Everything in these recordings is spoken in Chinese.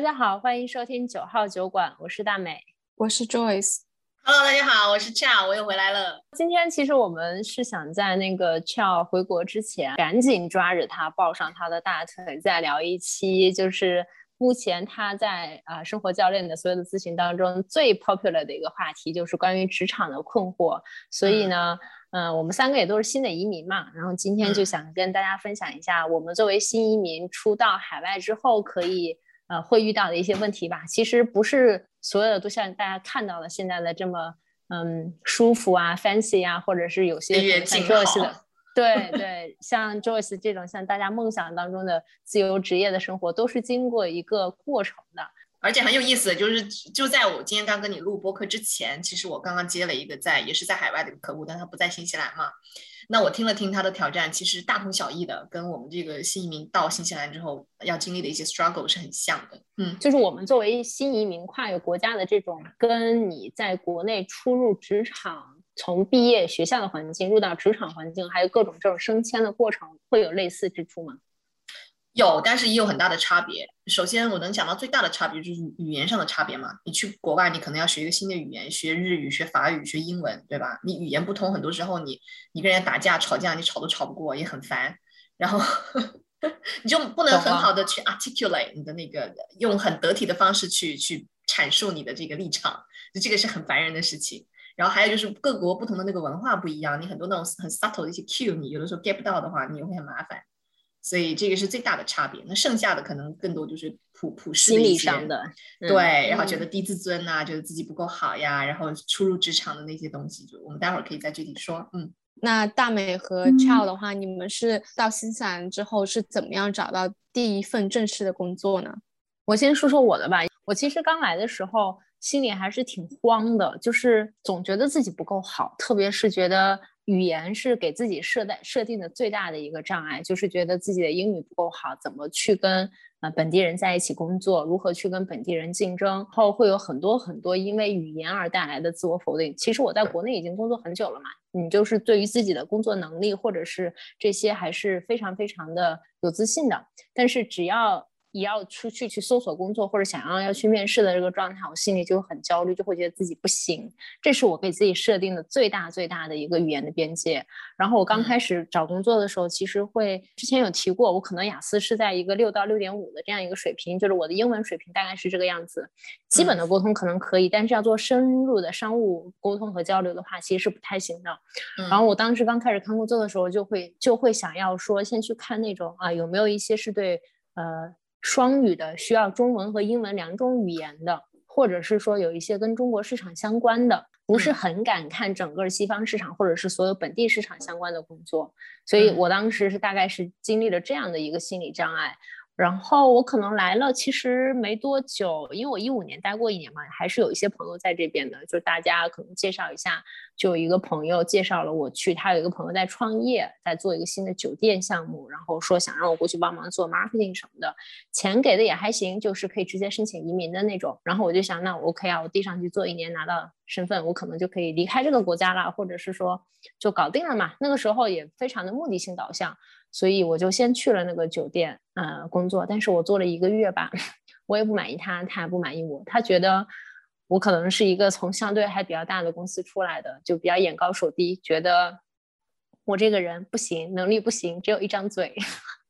大家好，欢迎收听九号酒馆，我是大美，我是 Joyce。Hello，大家好，我是 Chow，我又回来了。今天其实我们是想在那个 Chow 回国之前，赶紧抓着他抱上他的大腿，再聊一期，就是目前他在啊生活教练的所有的咨询当中最 popular 的一个话题，就是关于职场的困惑。所以呢，嗯，我们三个也都是新的移民嘛，然后今天就想跟大家分享一下，我们作为新移民出到海外之后可以。呃，会遇到的一些问题吧，其实不是所有的都像大家看到的现在的这么嗯舒服啊、fancy 啊，或者是有些像 Joyce 的，对对，像 Joyce 这种像大家梦想当中的自由职业的生活，都是经过一个过程的。而且很有意思，就是就在我今天刚跟你录播客之前，其实我刚刚接了一个在也是在海外的一个客户，但他不在新西兰嘛。那我听了听他的挑战，其实大同小异的，跟我们这个新移民到新西兰之后要经历的一些 struggle 是很像的。嗯，就是我们作为新移民跨越国家的这种，跟你在国内初入职场，从毕业学校的环境入到职场环境，还有各种这种升迁的过程，会有类似之处吗？有，但是也有很大的差别。首先，我能讲到最大的差别就是语言上的差别嘛。你去国外，你可能要学一个新的语言，学日语、学法语、学英文，对吧？你语言不通，很多时候你你跟人家打架、吵架，你吵都吵不过，也很烦。然后 你就不能很好的去 articulate 你的那个，用很得体的方式去去阐述你的这个立场，就这个是很烦人的事情。然后还有就是各国不同的那个文化不一样，你很多那种很 subtle 的一些 cue，你有的时候 get 不到的话，你也会很麻烦。所以这个是最大的差别，那剩下的可能更多就是普普世心理上的，对，然后觉得低自尊呐，觉得自己不够好呀，然后初入职场的那些东西，就我们待会儿可以再具体说。嗯，那大美和 Chow 的话，你们是到新西兰之后是怎么样找到第一份正式的工作呢？我先说说我的吧，我其实刚来的时候心里还是挺慌的，就是总觉得自己不够好，特别是觉得。语言是给自己设在设定的最大的一个障碍，就是觉得自己的英语不够好，怎么去跟呃本地人在一起工作，如何去跟本地人竞争，后会有很多很多因为语言而带来的自我否定。其实我在国内已经工作很久了嘛，你就是对于自己的工作能力或者是这些还是非常非常的有自信的，但是只要。也要出去去搜索工作，或者想要要去面试的这个状态，我心里就很焦虑，就会觉得自己不行。这是我给自己设定的最大最大的一个语言的边界。然后我刚开始找工作的时候，其实会之前有提过，我可能雅思是在一个六到六点五的这样一个水平，就是我的英文水平大概是这个样子。基本的沟通可能可以，但是要做深入的商务沟通和交流的话，其实是不太行的。然后我当时刚开始看工作的时候，就会就会想要说，先去看那种啊，有没有一些是对呃。双语的需要中文和英文两种语言的，或者是说有一些跟中国市场相关的，不是很敢看整个西方市场或者是所有本地市场相关的工作，所以我当时是大概是经历了这样的一个心理障碍。然后我可能来了，其实没多久，因为我一五年待过一年嘛，还是有一些朋友在这边的，就大家可能介绍一下，就有一个朋友介绍了我去，他有一个朋友在创业，在做一个新的酒店项目，然后说想让我过去帮忙做 marketing 什么的，钱给的也还行，就是可以直接申请移民的那种。然后我就想，那 OK 啊，我递上去做一年，拿到身份，我可能就可以离开这个国家了，或者是说就搞定了嘛。那个时候也非常的目的性导向。所以我就先去了那个酒店，呃，工作。但是我做了一个月吧，我也不满意他，他也不满意我。他觉得我可能是一个从相对还比较大的公司出来的，就比较眼高手低，觉得我这个人不行，能力不行，只有一张嘴，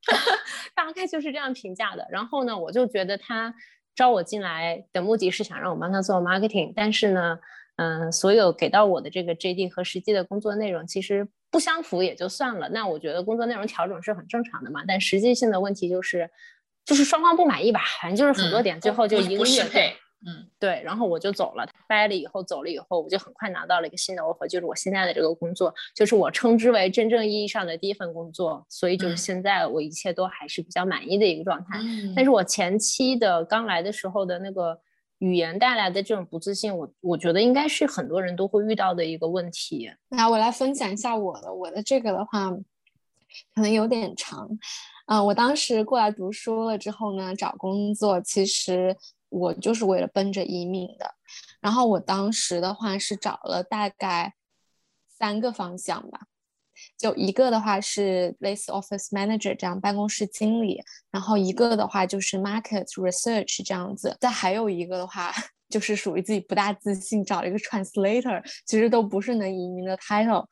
大概就是这样评价的。然后呢，我就觉得他招我进来的目的是想让我帮他做 marketing，但是呢，嗯，所有给到我的这个 JD 和实际的工作内容其实。不相符也就算了，那我觉得工作内容调整是很正常的嘛。但实际性的问题就是，就是双方不满意吧，反正就是很多点，最后就一个月配，嗯，对，然后我就走了。掰了以后走了以后，我就很快拿到了一个新的 offer，就是我现在的这个工作，就是我称之为真正意义上的第一份工作。所以就是现在我一切都还是比较满意的一个状态。但是我前期的刚来的时候的那个。语言带来的这种不自信，我我觉得应该是很多人都会遇到的一个问题。那我来分享一下我的，我的这个的话，可能有点长。嗯，我当时过来读书了之后呢，找工作，其实我就是为了奔着移民的。然后我当时的话是找了大概三个方向吧，就一个的话是类似 office manager 这样办公室经理，然后一个的话就是 market research 这样子，再还有一个的话 就是属于自己不大自信，找了一个 translator，其实都不是能移民的 title，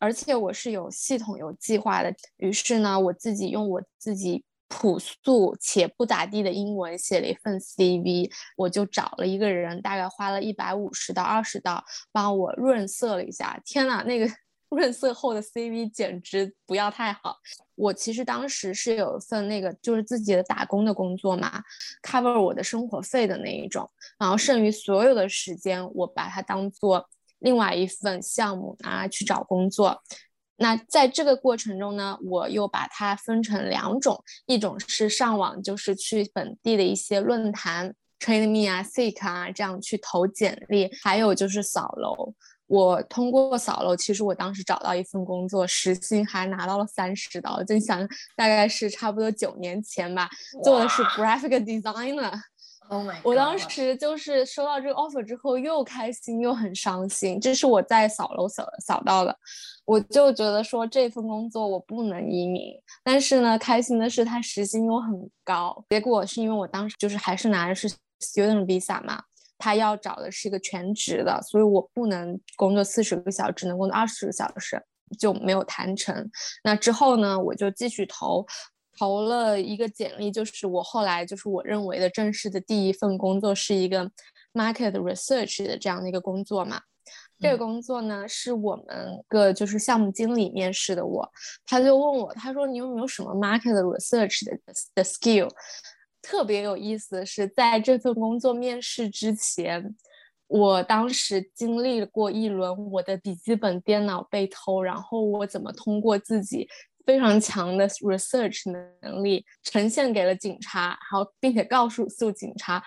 而且我是有系统有计划的，于是呢，我自己用我自己朴素且不咋地的英文写了一份 CV，我就找了一个人，大概花了一百五十到二十刀帮我润色了一下，天呐，那个。润色后的 CV 简直不要太好。我其实当时是有一份那个就是自己的打工的工作嘛，cover 我的生活费的那一种，然后剩余所有的时间，我把它当做另外一份项目拿去找工作。那在这个过程中呢，我又把它分成两种，一种是上网，就是去本地的一些论坛，Train Me 啊、Seek 啊这样去投简历，还有就是扫楼。我通过扫楼，其实我当时找到一份工作，时薪还拿到了三十刀，就想大概是差不多九年前吧，做的是 graphic designer。Oh my！我当时就是收到这个 offer 之后，又开心又很伤心。这是我在扫楼扫扫到的，我就觉得说这份工作我不能移民，但是呢，开心的是它时薪又很高。结果是因为我当时就是还是拿的是 student visa 嘛。他要找的是一个全职的，所以我不能工作四十个小时，只能工作二十个小时，就没有谈成。那之后呢，我就继续投，投了一个简历，就是我后来就是我认为的正式的第一份工作，是一个 market research 的这样的一个工作嘛。这个工作呢，是我们个就是项目经理面试的我，他就问我，他说你有没有什么 market research 的的 skill？特别有意思的是，在这份工作面试之前，我当时经历过一轮我的笔记本电脑被偷，然后我怎么通过自己非常强的 research 能力呈现给了警察，然后并且告诉诉警察，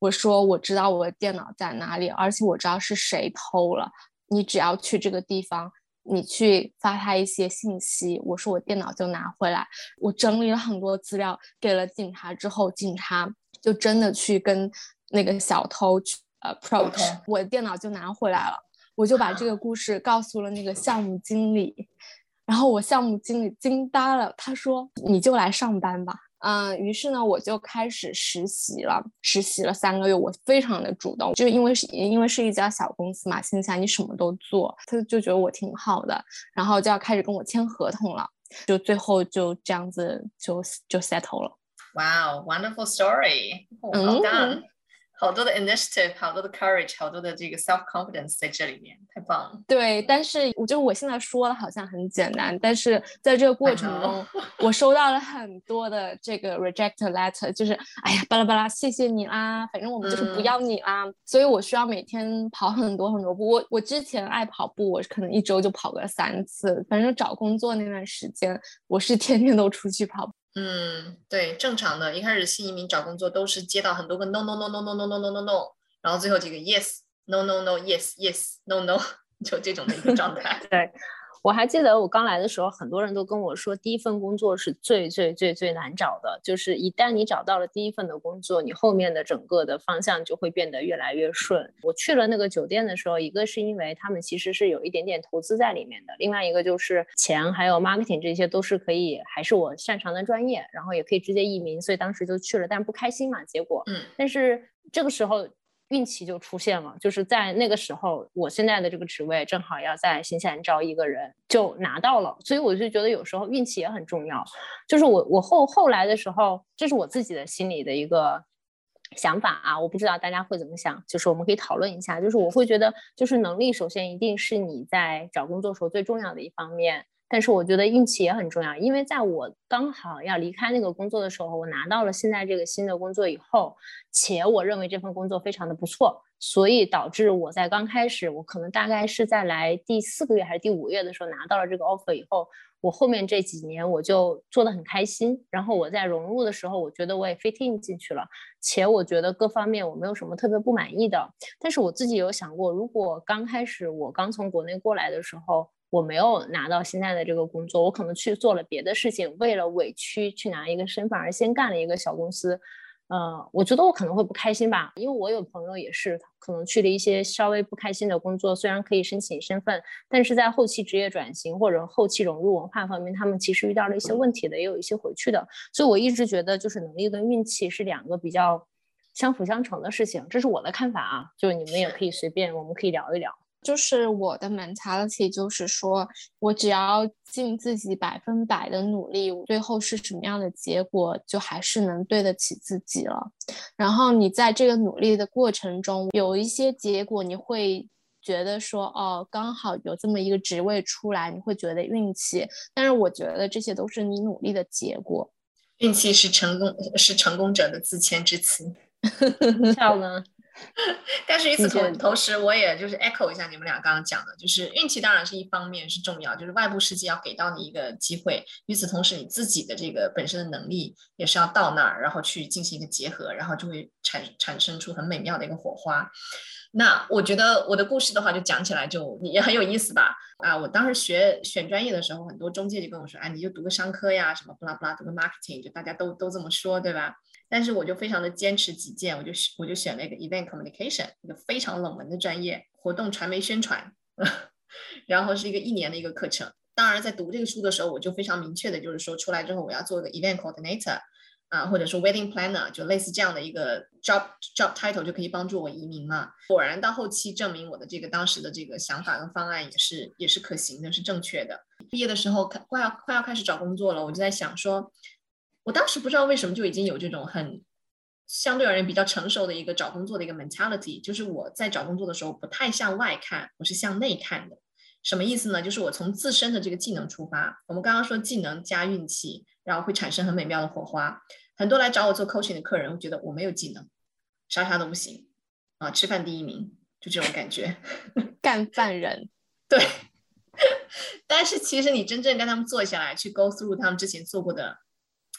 我说我知道我的电脑在哪里，而且我知道是谁偷了，你只要去这个地方。你去发他一些信息，我说我电脑就拿回来。我整理了很多资料给了警察之后，警察就真的去跟那个小偷去 approach，我的电脑就拿回来了。我就把这个故事告诉了那个项目经理，然后我项目经理惊呆了，他说你就来上班吧。嗯，于是呢，我就开始实习了。实习了三个月，我非常的主动，就因为是因为是一家小公司嘛，线下你什么都做，他就觉得我挺好的，然后就要开始跟我签合同了，就最后就这样子就就 settle 了。Wow, wonderful story！嗯。好多的 initiative，好多的 courage，好多的这个 self confidence 在这里面，太棒了。对，但是我就我现在说的好像很简单，但是在这个过程中，我收到了很多的这个 reject letter，就是哎呀巴拉巴拉，谢谢你啦，反正我们就是不要你啦。所以我需要每天跑很多很多步。我我之前爱跑步，我可能一周就跑个三次。反正找工作那段时间，我是天天都出去跑。嗯，对，正常的，一开始新移民找工作都是接到很多个 no no no no no no no no no no，然后最后几个 yes no no no yes yes no no，就这种的一个状态。对。我还记得我刚来的时候，很多人都跟我说，第一份工作是最最最最难找的。就是一旦你找到了第一份的工作，你后面的整个的方向就会变得越来越顺。我去了那个酒店的时候，一个是因为他们其实是有一点点投资在里面的，另外一个就是钱还有 marketing 这些都是可以，还是我擅长的专业，然后也可以直接移民，所以当时就去了，但不开心嘛，结果。嗯。但是这个时候。运气就出现了，就是在那个时候，我现在的这个职位正好要在新西兰招一个人，就拿到了。所以我就觉得有时候运气也很重要。就是我我后后来的时候，这是我自己的心里的一个想法啊，我不知道大家会怎么想。就是我们可以讨论一下。就是我会觉得，就是能力首先一定是你在找工作时候最重要的一方面。但是我觉得运气也很重要，因为在我刚好要离开那个工作的时候，我拿到了现在这个新的工作以后，且我认为这份工作非常的不错，所以导致我在刚开始，我可能大概是在来第四个月还是第五个月的时候拿到了这个 offer 以后，我后面这几年我就做的很开心，然后我在融入的时候，我觉得我也 fit in 进去了，且我觉得各方面我没有什么特别不满意的。但是我自己有想过，如果刚开始我刚从国内过来的时候，我没有拿到现在的这个工作，我可能去做了别的事情，为了委屈去拿一个身份而先干了一个小公司，嗯，我觉得我可能会不开心吧，因为我有朋友也是可能去了一些稍微不开心的工作，虽然可以申请身份，但是在后期职业转型或者后期融入文化方面，他们其实遇到了一些问题的，也有一些回去的。所以我一直觉得，就是能力跟运气是两个比较相辅相成的事情，这是我的看法啊。就是你们也可以随便，我们可以聊一聊。就是我的 mentality，就是说我只要尽自己百分百的努力，最后是什么样的结果，就还是能对得起自己了。然后你在这个努力的过程中，有一些结果，你会觉得说，哦，刚好有这么一个职位出来，你会觉得运气。但是我觉得这些都是你努力的结果。运气是成功，是成功者的自谦之词。笑呢？但是与此同同时，我也就是 echo 一下你们俩刚刚讲的，就是运气当然是一方面是重要，就是外部世界要给到你一个机会。与此同时，你自己的这个本身的能力也是要到那儿，然后去进行一个结合，然后就会产产生出很美妙的一个火花。那我觉得我的故事的话，就讲起来就也很有意思吧。啊，我当时学选专业的时候，很多中介就跟我说，哎，你就读个商科呀，什么不拉不拉，读个 marketing，就大家都都这么说，对吧？但是我就非常的坚持己见，我就我就选了一个 event communication，一个非常冷门的专业，活动传媒宣传，然后是一个一年的一个课程。当然，在读这个书的时候，我就非常明确的就是说，出来之后我要做一个 event coordinator，啊，或者说 wedding planner，就类似这样的一个 job job title 就可以帮助我移民嘛。果然到后期证明我的这个当时的这个想法跟方案也是也是可行的，是正确的。毕业的时候快要快要开始找工作了，我就在想说。我当时不知道为什么就已经有这种很相对而言比较成熟的一个找工作的一个 mentality，就是我在找工作的时候不太向外看，我是向内看的。什么意思呢？就是我从自身的这个技能出发。我们刚刚说技能加运气，然后会产生很美妙的火花。很多来找我做 coaching 的客人，会觉得我没有技能，啥啥都不行啊，吃饭第一名，就这种感觉，干饭人。对，但是其实你真正跟他们坐下来，去 go through 他们之前做过的。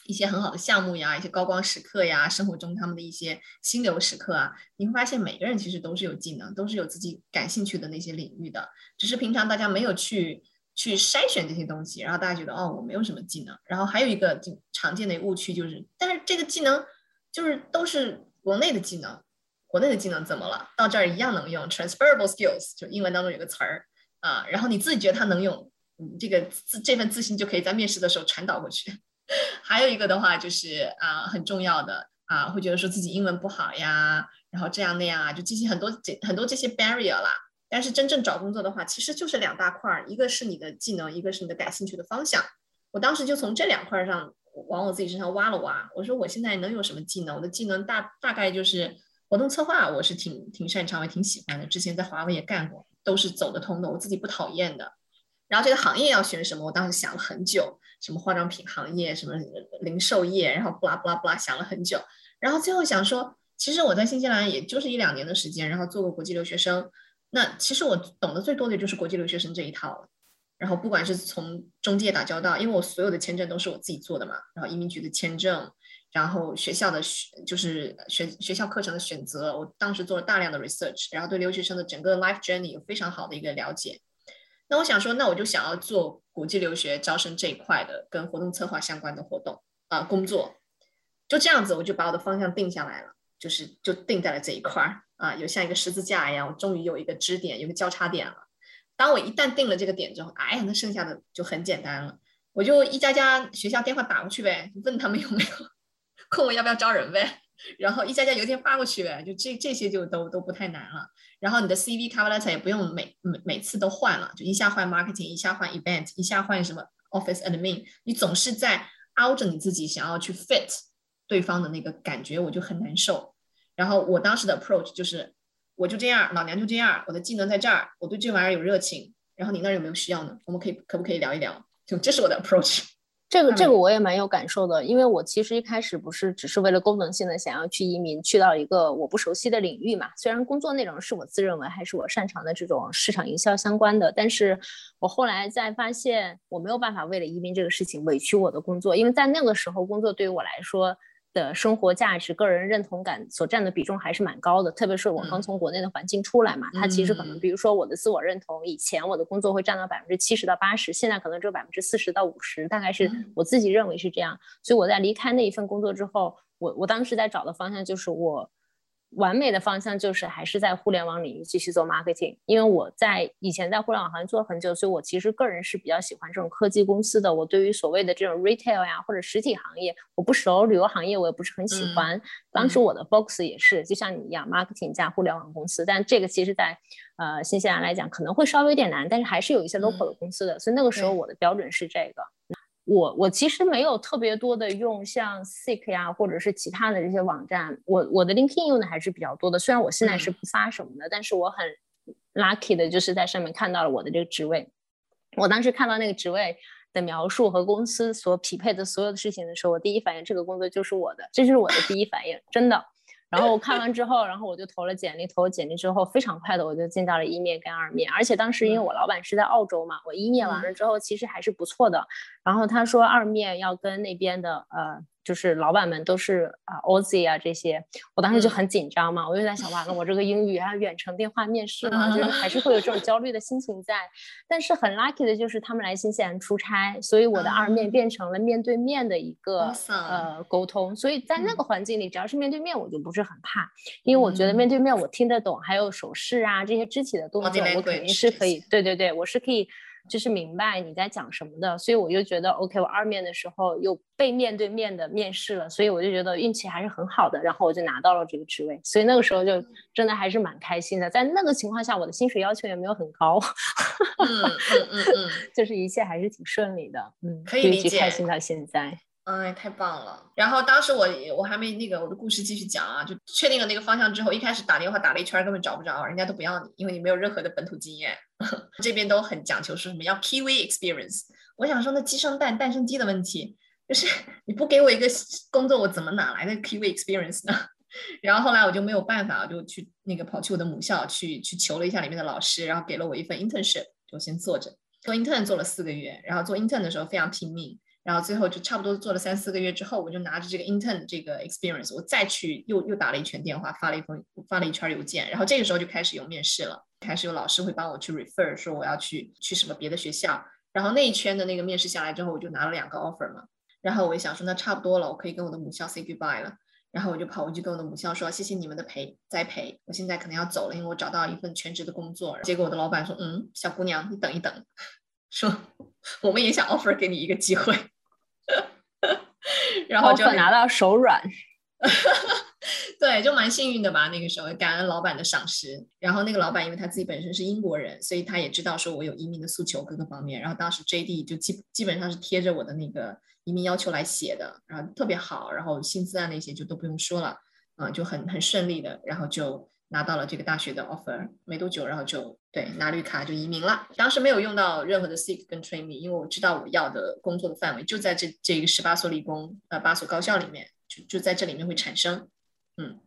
一些很好的项目呀，一些高光时刻呀，生活中他们的一些心流时刻啊，你会发现每个人其实都是有技能，都是有自己感兴趣的那些领域的，只是平常大家没有去去筛选这些东西，然后大家觉得哦，我没有什么技能。然后还有一个就常见的误区就是，但是这个技能就是都是国内的技能，国内的技能怎么了？到这儿一样能用，transferable skills，就英文当中有个词儿啊，然后你自己觉得它能用，你，这个自这份自信就可以在面试的时候传导过去。还有一个的话就是啊，很重要的啊，会觉得说自己英文不好呀，然后这样那样啊，就进行很多这很多这些 barrier 啦。但是真正找工作的话，其实就是两大块儿，一个是你的技能，一个是你的感兴趣的方向。我当时就从这两块上往我自己身上挖了挖。我说我现在能有什么技能？我的技能大大概就是活动策划，我是挺挺擅长，也挺喜欢的。之前在华为也干过，都是走得通的，我自己不讨厌的。然后这个行业要选什么？我当时想了很久，什么化妆品行业，什么零售业，然后布拉布拉布拉想了很久，然后最后想说，其实我在新西兰也就是一两年的时间，然后做过国际留学生，那其实我懂得最多的就是国际留学生这一套了。然后不管是从中介打交道，因为我所有的签证都是我自己做的嘛，然后移民局的签证，然后学校的学就是学学校课程的选择，我当时做了大量的 research，然后对留学生的整个 life journey 有非常好的一个了解。那我想说，那我就想要做国际留学招生这一块的，跟活动策划相关的活动啊工作，就这样子，我就把我的方向定下来了，就是就定在了这一块儿啊，有像一个十字架一样，我终于有一个支点，有个交叉点了。当我一旦定了这个点之后，哎呀，那剩下的就很简单了，我就一家家学校电话打过去呗，问他们有没有空，我要不要招人呗。然后一家家邮件发过去呗，就这这些就都都不太难了。然后你的 CV cover letter 也不用每每每次都换了，就一下换 marketing，一下换 event，一下换什么 office admin，你总是在 out 你自己想要去 fit 对方的那个感觉，我就很难受。然后我当时的 approach 就是，我就这样，老娘就这样，我的技能在这儿，我对这玩意儿有热情。然后你那儿有没有需要呢？我们可以可不可以聊一聊？就这是我的 approach。这个这个我也蛮有感受的，因为我其实一开始不是只是为了功能性的想要去移民，去到一个我不熟悉的领域嘛。虽然工作内容是我自认为还是我擅长的这种市场营销相关的，但是我后来在发现我没有办法为了移民这个事情委屈我的工作，因为在那个时候工作对于我来说。的生活价值、个人认同感所占的比重还是蛮高的，特别是我刚从国内的环境出来嘛，它其实可能，比如说我的自我认同，以前我的工作会占到百分之七十到八十，现在可能只有百分之四十到五十，大概是我自己认为是这样。所以我在离开那一份工作之后，我我当时在找的方向就是我。完美的方向就是还是在互联网领域继续做 marketing，因为我在以前在互联网行业做了很久，所以我其实个人是比较喜欢这种科技公司的。我对于所谓的这种 retail 呀或者实体行业我不熟，旅游行业我也不是很喜欢。当时我的 focus 也是就像你一样，marketing 加互联网公司，但这个其实在呃新西兰来讲可能会稍微有点难，但是还是有一些 local 的公司的，所以那个时候我的标准是这个。我我其实没有特别多的用像 Seek 呀，或者是其他的这些网站。我我的 LinkedIn 用的还是比较多的。虽然我现在是不发什么的，但是我很 lucky 的就是在上面看到了我的这个职位。我当时看到那个职位的描述和公司所匹配的所有的事情的时候，我第一反应这个工作就是我的，这就是我的第一反应，真的。然后我看完之后，然后我就投了简历，投了简历之后，非常快的我就进到了一面跟二面，而且当时因为我老板是在澳洲嘛，我一面完了之后其实还是不错的。然后他说二面要跟那边的呃。就是老板们都是啊，Oz 啊这些，我当时就很紧张嘛，我就在想，完了，我这个英语啊，远程电话面试嘛，就是还是会有这种焦虑的心情在。但是很 lucky 的就是他们来新西兰出差，所以我的二面变成了面对面的一个呃沟通。所以在那个环境里，只要是面对面，我就不是很怕，因为我觉得面对面我听得懂，还有手势啊这些肢体的动作，我肯定是可以。对对对，我是可以。就是明白你在讲什么的，所以我就觉得 OK。我二面的时候又被面对面的面试了，所以我就觉得运气还是很好的，然后我就拿到了这个职位。所以那个时候就真的还是蛮开心的。在那个情况下，我的薪水要求也没有很高，嗯嗯嗯嗯，就是一切还是挺顺利的，嗯，可以理解，开心到现在。哎，太棒了！然后当时我我还没那个我的故事继续讲啊，就确定了那个方向之后，一开始打电话打了一圈根本找不着，人家都不要你，因为你没有任何的本土经验。这边都很讲求说什么要 Kiwi experience。我想说那鸡生蛋蛋生鸡的问题，就是 你不给我一个工作，我怎么哪来的 Kiwi experience 呢？然后后来我就没有办法，我就去那个跑去我的母校去去求了一下里面的老师，然后给了我一份 internship，就先做着做 intern 做了四个月，然后做 intern 的时候非常拼命。然后最后就差不多做了三四个月之后，我就拿着这个 intern 这个 experience，我再去又又打了一圈电话，发了一封发了一圈邮件，然后这个时候就开始有面试了，开始有老师会帮我去 refer，说我要去去什么别的学校，然后那一圈的那个面试下来之后，我就拿了两个 offer 嘛，然后我就想说那差不多了，我可以跟我的母校 say goodbye 了，然后我就跑回去跟我的母校说谢谢你们的培栽培，我现在可能要走了，因为我找到一份全职的工作，结果我的老板说嗯，小姑娘你等一等，说我们也想 offer 给你一个机会。然后就拿到手软，对，就蛮幸运的吧。那个时候感恩老板的赏识，然后那个老板因为他自己本身是英国人，所以他也知道说我有移民的诉求各个方面。然后当时 JD 就基基本上是贴着我的那个移民要求来写的，然后特别好，然后薪资啊那些就都不用说了，嗯，就很很顺利的，然后就。拿到了这个大学的 offer，没多久，然后就对拿绿卡就移民了。当时没有用到任何的 seek 跟 train me，因为我知道我要的工作的范围就在这这个十八所理工呃八所高校里面，就就在这里面会产生，嗯。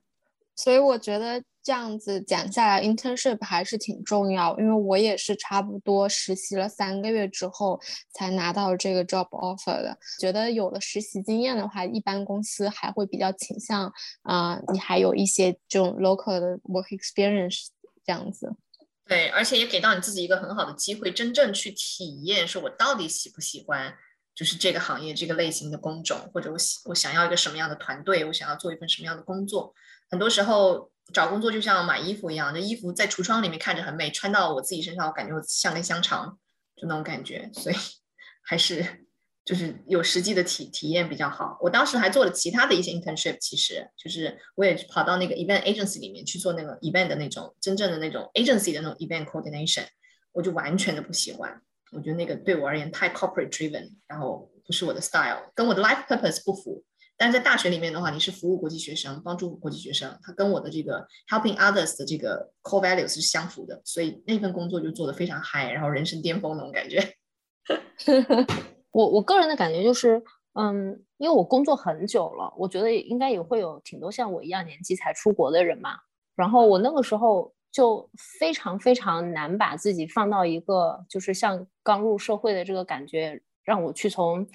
所以我觉得这样子讲下来，internship 还是挺重要，因为我也是差不多实习了三个月之后才拿到这个 job offer 的。觉得有了实习经验的话，一般公司还会比较倾向啊，你还有一些这种 local 的 work experience 这样子。对，而且也给到你自己一个很好的机会，真正去体验，说我到底喜不喜欢，就是这个行业这个类型的工种，或者我喜我想要一个什么样的团队，我想要做一份什么样的工作。很多时候找工作就像买衣服一样，这衣服在橱窗里面看着很美，穿到我自己身上，我感觉我像根香肠，就那种感觉。所以还是就是有实际的体体验比较好。我当时还做了其他的一些 internship，其实就是我也跑到那个 event agency 里面去做那个 event 的那种真正的那种 agency 的那种 event coordination，我就完全的不喜欢。我觉得那个对我而言太 corporate driven，然后不是我的 style，跟我的 life purpose 不符。但在大学里面的话，你是服务国际学生，帮助国际学生，它跟我的这个 helping others 的这个 core values 是相符的，所以那份工作就做得非常嗨，然后人生巅峰那种感觉。我我个人的感觉就是，嗯，因为我工作很久了，我觉得应该也会有挺多像我一样年纪才出国的人嘛。然后我那个时候就非常非常难把自己放到一个就是像刚入社会的这个感觉，让我去从。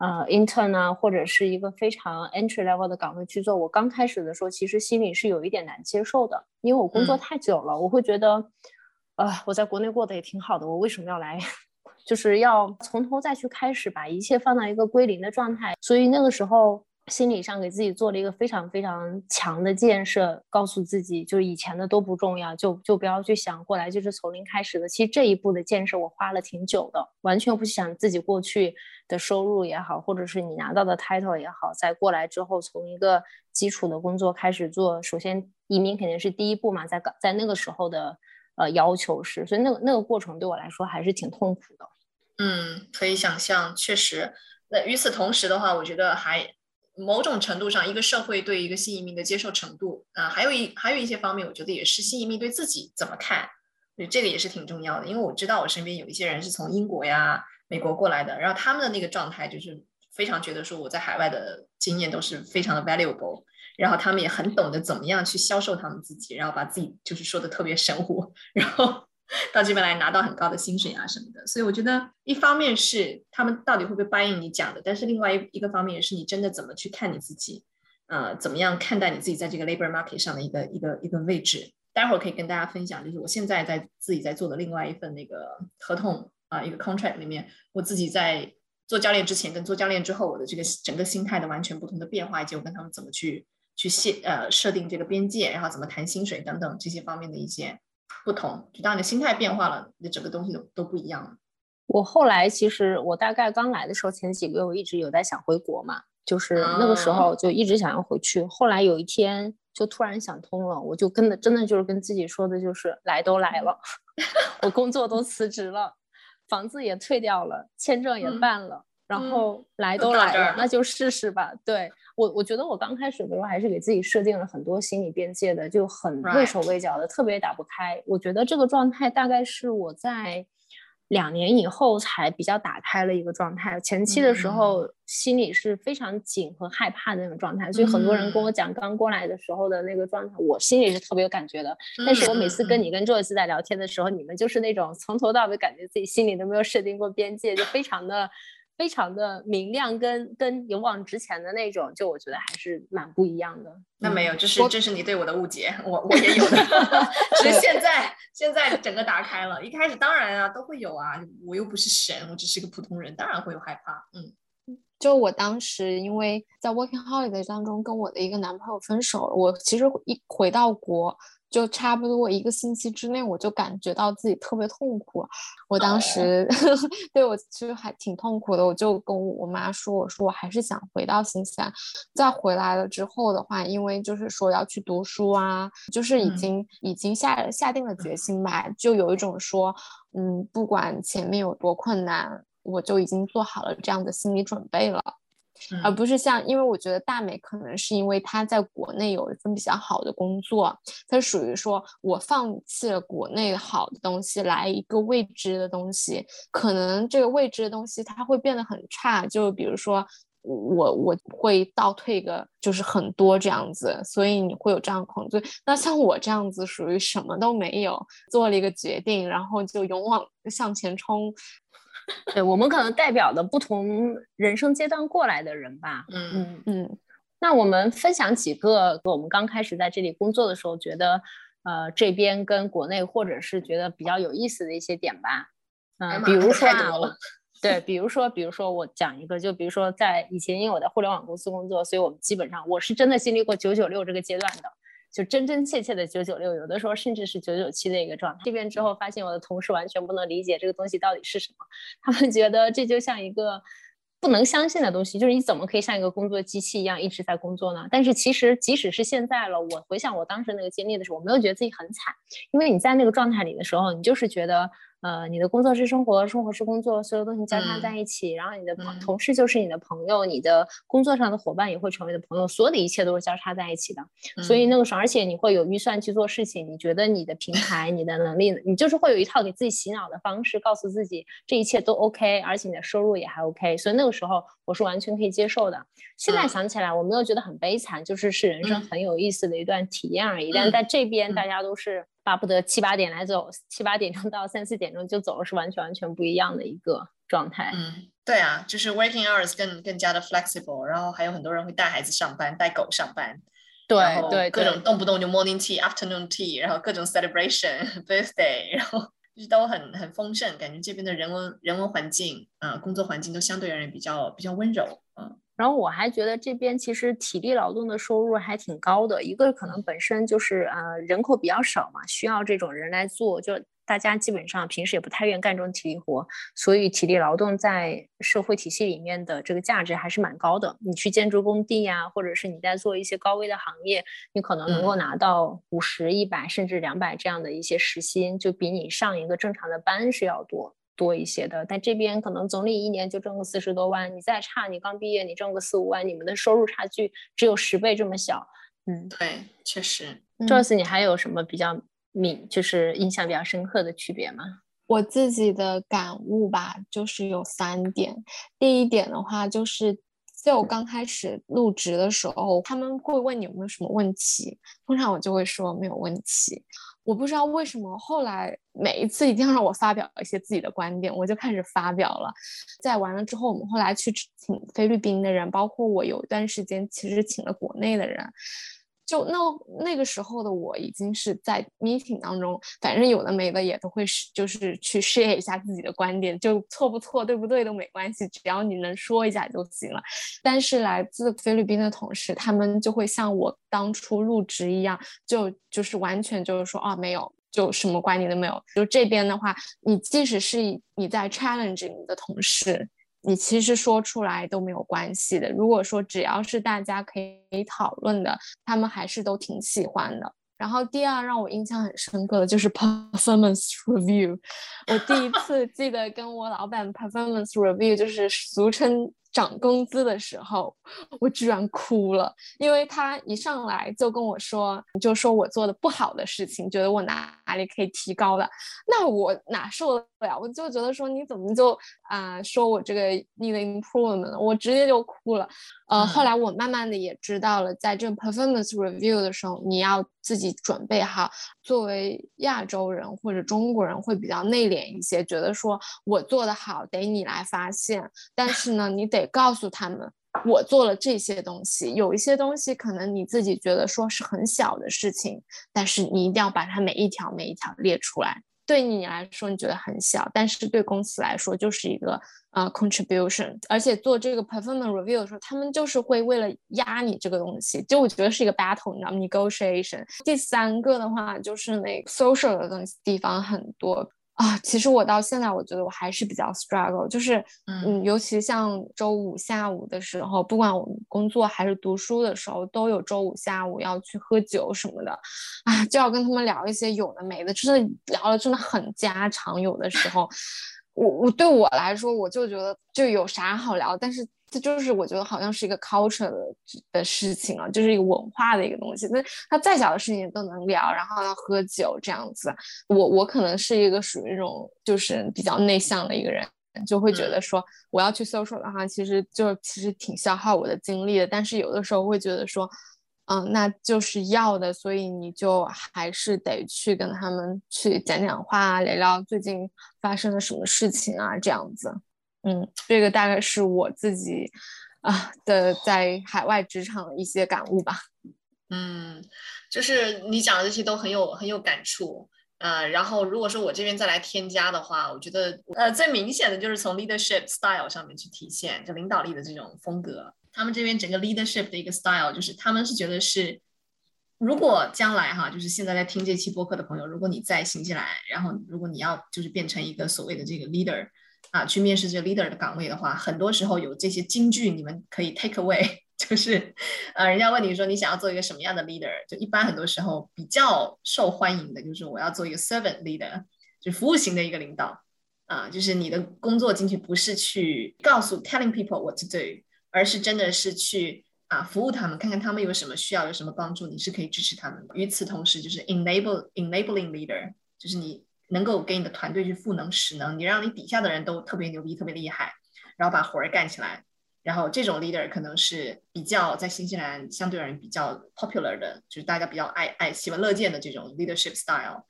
呃，intern 啊，或者是一个非常 entry level 的岗位去做，我刚开始的时候其实心里是有一点难接受的，因为我工作太久了，我会觉得，呃，我在国内过得也挺好的，我为什么要来，就是要从头再去开始，把一切放到一个归零的状态。所以那个时候心理上给自己做了一个非常非常强的建设，告诉自己就是以前的都不重要，就就不要去想过来就是从零开始的。其实这一步的建设我花了挺久的，完全不想自己过去的收入也好，或者是你拿到的 title 也好，在过来之后从一个基础的工作开始做，首先移民肯定是第一步嘛，在在那个时候的呃要求是，所以那个那个过程对我来说还是挺痛苦的。嗯，可以想象，确实。那与此同时的话，我觉得还某种程度上，一个社会对一个新移民的接受程度啊，还有一还有一些方面，我觉得也是新移民对自己怎么看，这个也是挺重要的。因为我知道我身边有一些人是从英国呀、美国过来的，然后他们的那个状态就是非常觉得说我在海外的经验都是非常的 valuable，然后他们也很懂得怎么样去销售他们自己，然后把自己就是说的特别神乎，然后。到这边来拿到很高的薪水啊什么的，所以我觉得一方面是他们到底会不会答应你讲的，但是另外一一个方面也是你真的怎么去看你自己，呃，怎么样看待你自己在这个 labor market 上的一个一个一个位置。待会儿可以跟大家分享，就是我现在在自己在做的另外一份那个合同啊，一个 contract 里面，我自己在做教练之前跟做教练之后，我的这个整个心态的完全不同的变化，以及我跟他们怎么去去设呃设定这个边界，然后怎么谈薪水等等这些方面的一些。不同，就当你的心态变化了，你整个东西都都不一样了。我后来其实，我大概刚来的时候，前几个月我一直有在想回国嘛，就是那个时候就一直想要回去。后来有一天就突然想通了，我就跟的真的就是跟自己说的，就是来都来了，我工作都辞职了，房子也退掉了，签证也办了，然后来都来了，那就试试吧。对。我我觉得我刚开始的时候还是给自己设定了很多心理边界的，就很畏手畏脚的，特别打不开。我觉得这个状态大概是我在两年以后才比较打开了一个状态。前期的时候心里是非常紧和害怕的那种状态，所以很多人跟我讲刚过来的时候的那个状态，我心里是特别有感觉的。但是我每次跟你跟 Joyce 在聊天的时候，你们就是那种从头到尾感觉自己心里都没有设定过边界，就非常的。非常的明亮，跟跟勇往直前的那种，就我觉得还是蛮不一样的。那没有，这是这是你对我的误解，我我也有的，只是现在现在整个打开了。一开始当然啊都会有啊，我又不是神，我只是个普通人，当然会有害怕。嗯，就我当时因为在 working holiday 当中跟我的一个男朋友分手了，我其实一回到国。就差不多一个星期之内，我就感觉到自己特别痛苦。我当时 对我其实还挺痛苦的，我就跟我妈说：“我说我还是想回到新西兰。”再回来了之后的话，因为就是说要去读书啊，就是已经已经下下定了决心吧，就有一种说，嗯，不管前面有多困难，我就已经做好了这样的心理准备了。而不是像，因为我觉得大美可能是因为她在国内有一份比较好的工作，他属于说我放弃了国内好的东西，来一个未知的东西，可能这个未知的东西它会变得很差，就比如说我我会倒退个就是很多这样子，所以你会有这样恐惧。那像我这样子属于什么都没有，做了一个决定，然后就勇往向前冲。对我们可能代表的不同人生阶段过来的人吧。嗯嗯嗯。那我们分享几个我们刚开始在这里工作的时候，觉得呃这边跟国内或者是觉得比较有意思的一些点吧。嗯，比如说啊，对，比如说，比如说我讲一个，就比如说在以前，因为我在互联网公司工作，所以我们基本上我是真的经历过九九六这个阶段的。就真真切切的九九六，有的时候甚至是九九七的一个状态。这边之后发现，我的同事完全不能理解这个东西到底是什么，他们觉得这就像一个不能相信的东西，就是你怎么可以像一个工作机器一样一直在工作呢？但是其实即使是现在了，我回想我当时那个经历的时候，我没有觉得自己很惨，因为你在那个状态里的时候，你就是觉得。呃，你的工作是生活，生活是工作，所有东西交叉在一起，然后你的朋同事就是你的朋友，你的工作上的伙伴也会成为的朋友，所有的一切都是交叉在一起的。所以那个时候，而且你会有预算去做事情，你觉得你的平台、你的能力，你就是会有一套给自己洗脑的方式，告诉自己这一切都 OK，而且你的收入也还 OK。所以那个时候我是完全可以接受的。现在想起来，我没有觉得很悲惨，就是是人生很有意思的一段体验而已。但在这边，大家都是。巴不得七八点来走，七八点钟到三四点钟就走了，是完全完全不一样的一个状态。嗯，对啊，就是 working hours 更更加的 flexible，然后还有很多人会带孩子上班，带狗上班，对对，各种动不动就 morning tea、afternoon tea，然后各种 celebration、birthday，然后 就是都很很丰盛，感觉这边的人文人文环境啊，工作环境都相对而言比较比较温柔，嗯，然后我还觉得这边其实体力劳动的收入还挺高的，一个可能本身就是呃人口比较少嘛，需要这种人来做，就大家基本上平时也不太愿干这种体力活，所以体力劳动在社会体系里面的这个价值还是蛮高的。你去建筑工地呀，或者是你在做一些高危的行业，你可能能够拿到五十、一百甚至两百这样的一些时薪，就比你上一个正常的班是要多。多一些的，但这边可能总理一年就挣个四十多万，你再差，你刚毕业你挣个四五万，你们的收入差距只有十倍这么小。嗯，对，确实。这次你还有什么比较敏，就是印象比较深刻的区别吗？我自己的感悟吧，就是有三点。第一点的话，就是在我刚开始入职的时候，他们会问你有没有什么问题，通常我就会说没有问题。我不知道为什么后来每一次一定要让我发表一些自己的观点，我就开始发表了。在完了之后，我们后来去请菲律宾的人，包括我有一段时间其实请了国内的人。就那那个时候的我已经是在 meeting 当中，反正有的没的也都会是，就是去 share 一下自己的观点，就错不错对不对都没关系，只要你能说一下就行了。但是来自菲律宾的同事，他们就会像我当初入职一样，就就是完全就是说啊没有，就什么观点都没有。就这边的话，你即使是你在 challenge 你的同事。你其实说出来都没有关系的。如果说只要是大家可以讨论的，他们还是都挺喜欢的。然后第二让我印象很深刻的就是 performance review。我第一次记得跟我老板 performance review，就是俗称。涨工资的时候，我居然哭了，因为他一上来就跟我说，就说我做的不好的事情，觉得我哪里可以提高的，那我哪受得了？我就觉得说你怎么就啊说我这个 need improvement，我直接就哭了。呃，后来我慢慢的也知道了，在这个 performance review 的时候，你要自己准备好。作为亚洲人或者中国人会比较内敛一些，觉得说我做的好得你来发现，但是呢，你得告诉他们我做了这些东西，有一些东西可能你自己觉得说是很小的事情，但是你一定要把它每一条每一条列出来。对你来说你觉得很小，但是对公司来说就是一个呃 contribution，而且做这个 performance review 的时候，他们就是会为了压你这个东西，就我觉得是一个 battle，你知道吗？negotiation。第三个的话就是那个 social 的东西地方很多。啊，其实我到现在，我觉得我还是比较 struggle，就是，嗯，尤其像周五下午的时候，不管我们工作还是读书的时候，都有周五下午要去喝酒什么的，啊，就要跟他们聊一些有的没的，真的聊的真的很家常，有的时候，我我对我来说，我就觉得就有啥好聊，但是。这就是我觉得好像是一个 culture 的的事情啊，就是一个文化的一个东西。那他再小的事情都能聊，然后要喝酒这样子。我我可能是一个属于那种就是比较内向的一个人，就会觉得说我要去 social 的话，其实就其实挺消耗我的精力的。但是有的时候会觉得说，嗯，那就是要的，所以你就还是得去跟他们去讲讲话，聊聊最近发生了什么事情啊，这样子。嗯，这个大概是我自己啊的在海外职场的一些感悟吧。嗯，就是你讲的这些都很有很有感触。呃，然后如果说我这边再来添加的话，我觉得呃最明显的就是从 leadership style 上面去体现，就领导力的这种风格。他们这边整个 leadership 的一个 style，就是他们是觉得是，如果将来哈，就是现在在听这期播客的朋友，如果你在新西兰，然后如果你要就是变成一个所谓的这个 leader。啊，去面试这 leader 的岗位的话，很多时候有这些金句，你们可以 take away，就是，呃，人家问你说你想要做一个什么样的 leader，就一般很多时候比较受欢迎的就是我要做一个 servant leader，就服务型的一个领导，啊，就是你的工作进去不是去告诉 telling people what to do，而是真的是去啊服务他们，看看他们有什么需要，有什么帮助，你是可以支持他们的。与此同时，就是 enable enabling leader，就是你。能够给你的团队去赋能使能，你让你底下的人都特别牛逼、特别厉害，然后把活儿干起来。然后这种 leader 可能是比较在新西兰相对而言比较 popular 的，就是大家比较爱爱喜闻乐见的这种 leadership style。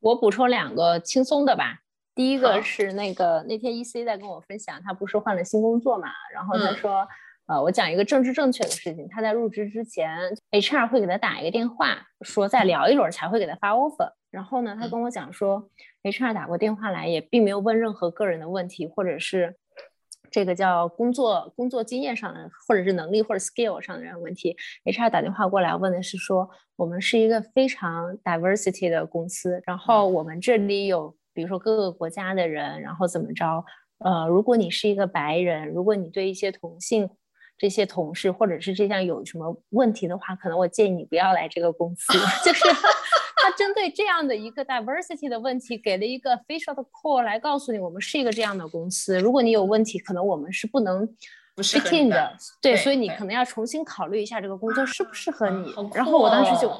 我补充两个轻松的吧。第一个是那个那天 EC 在跟我分享，他不是换了新工作嘛？然后他说，呃，我讲一个政治正确的事情。他在入职之前，HR 会给他打一个电话，说再聊一轮才会给他发 offer。然后呢，他跟我讲说，HR 打过电话来，也并没有问任何个人的问题，或者是这个叫工作工作经验上的，或者是能力或者 skill 上的问题，HR 打电话过来问的是说，我们是一个非常 diversity 的公司，然后我们这里有比如说各个国家的人，然后怎么着？呃，如果你是一个白人，如果你对一些同性这些同事或者是这项有什么问题的话，可能我建议你不要来这个公司。就是他针对这样的一个 diversity 的问题，给了一个 facial 的 call 来告诉你，我们是一个这样的公司。如果你有问题，可能我们是不能 fit in 的。对，所以你可能要重新考虑一下这个工作适不适合你。然后我当时就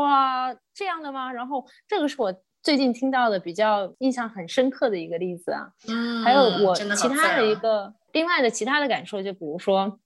哇，这样的吗？然后这个是我最近听到的比较印象很深刻的一个例子啊。嗯，还有我其他的一个另外的其他的感受，就比如说。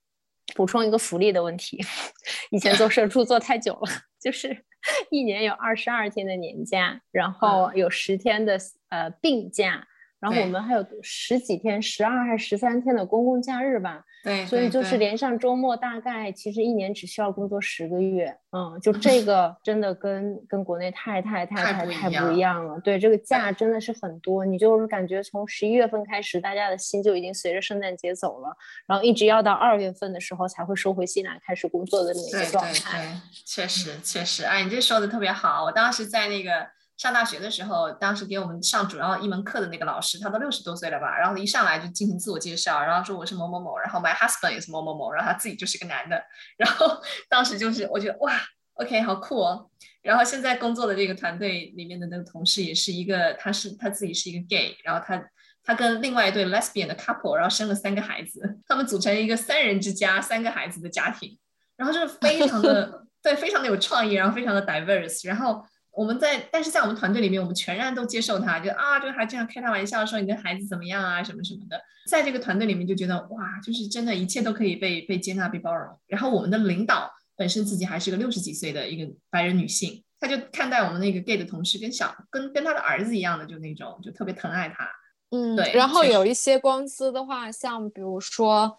补充一个福利的问题，以前做社畜做太久了，就是一年有二十二天的年假，然后有十天的呃病假。然后我们还有十几天，十二还是十三天的公共假日吧？对，所以就是连上周末，大概其实一年只需要工作十个月。嗯，就 这个真的跟跟国内太太太太太不一样了。对，这个假真的是很多，你就是感觉从十一月份开始，大家的心就已经随着圣诞节走了，然后一直要到二月份的时候才会收回心来开始工作的那个状态。对对对，确实确实，哎，你这说的特别好。我当时在那个。上大学的时候，当时给我们上主要一门课的那个老师，他都六十多岁了吧？然后一上来就进行自我介绍，然后说我是某某某，然后 my husband 也是某某某，然后他自己就是个男的。然后当时就是我觉得哇，OK，好酷哦。然后现在工作的这个团队里面的那个同事也是一个，他是他自己是一个 gay，然后他他跟另外一对 lesbian 的 couple，然后生了三个孩子，他们组成一个三人之家，三个孩子的家庭，然后就是非常的 对，非常的有创意，然后非常的 diverse，然后。我们在，但是在我们团队里面，我们全然都接受他，就啊，就还这样开他玩笑说你的孩子怎么样啊，什么什么的。在这个团队里面就觉得哇，就是真的一切都可以被被接纳、被包容。然后我们的领导本身自己还是个六十几岁的一个白人女性，她就看待我们那个 gay 的同事跟小跟跟他的儿子一样的，就那种就特别疼爱他。嗯，对。然后有一些公司的话，像比如说。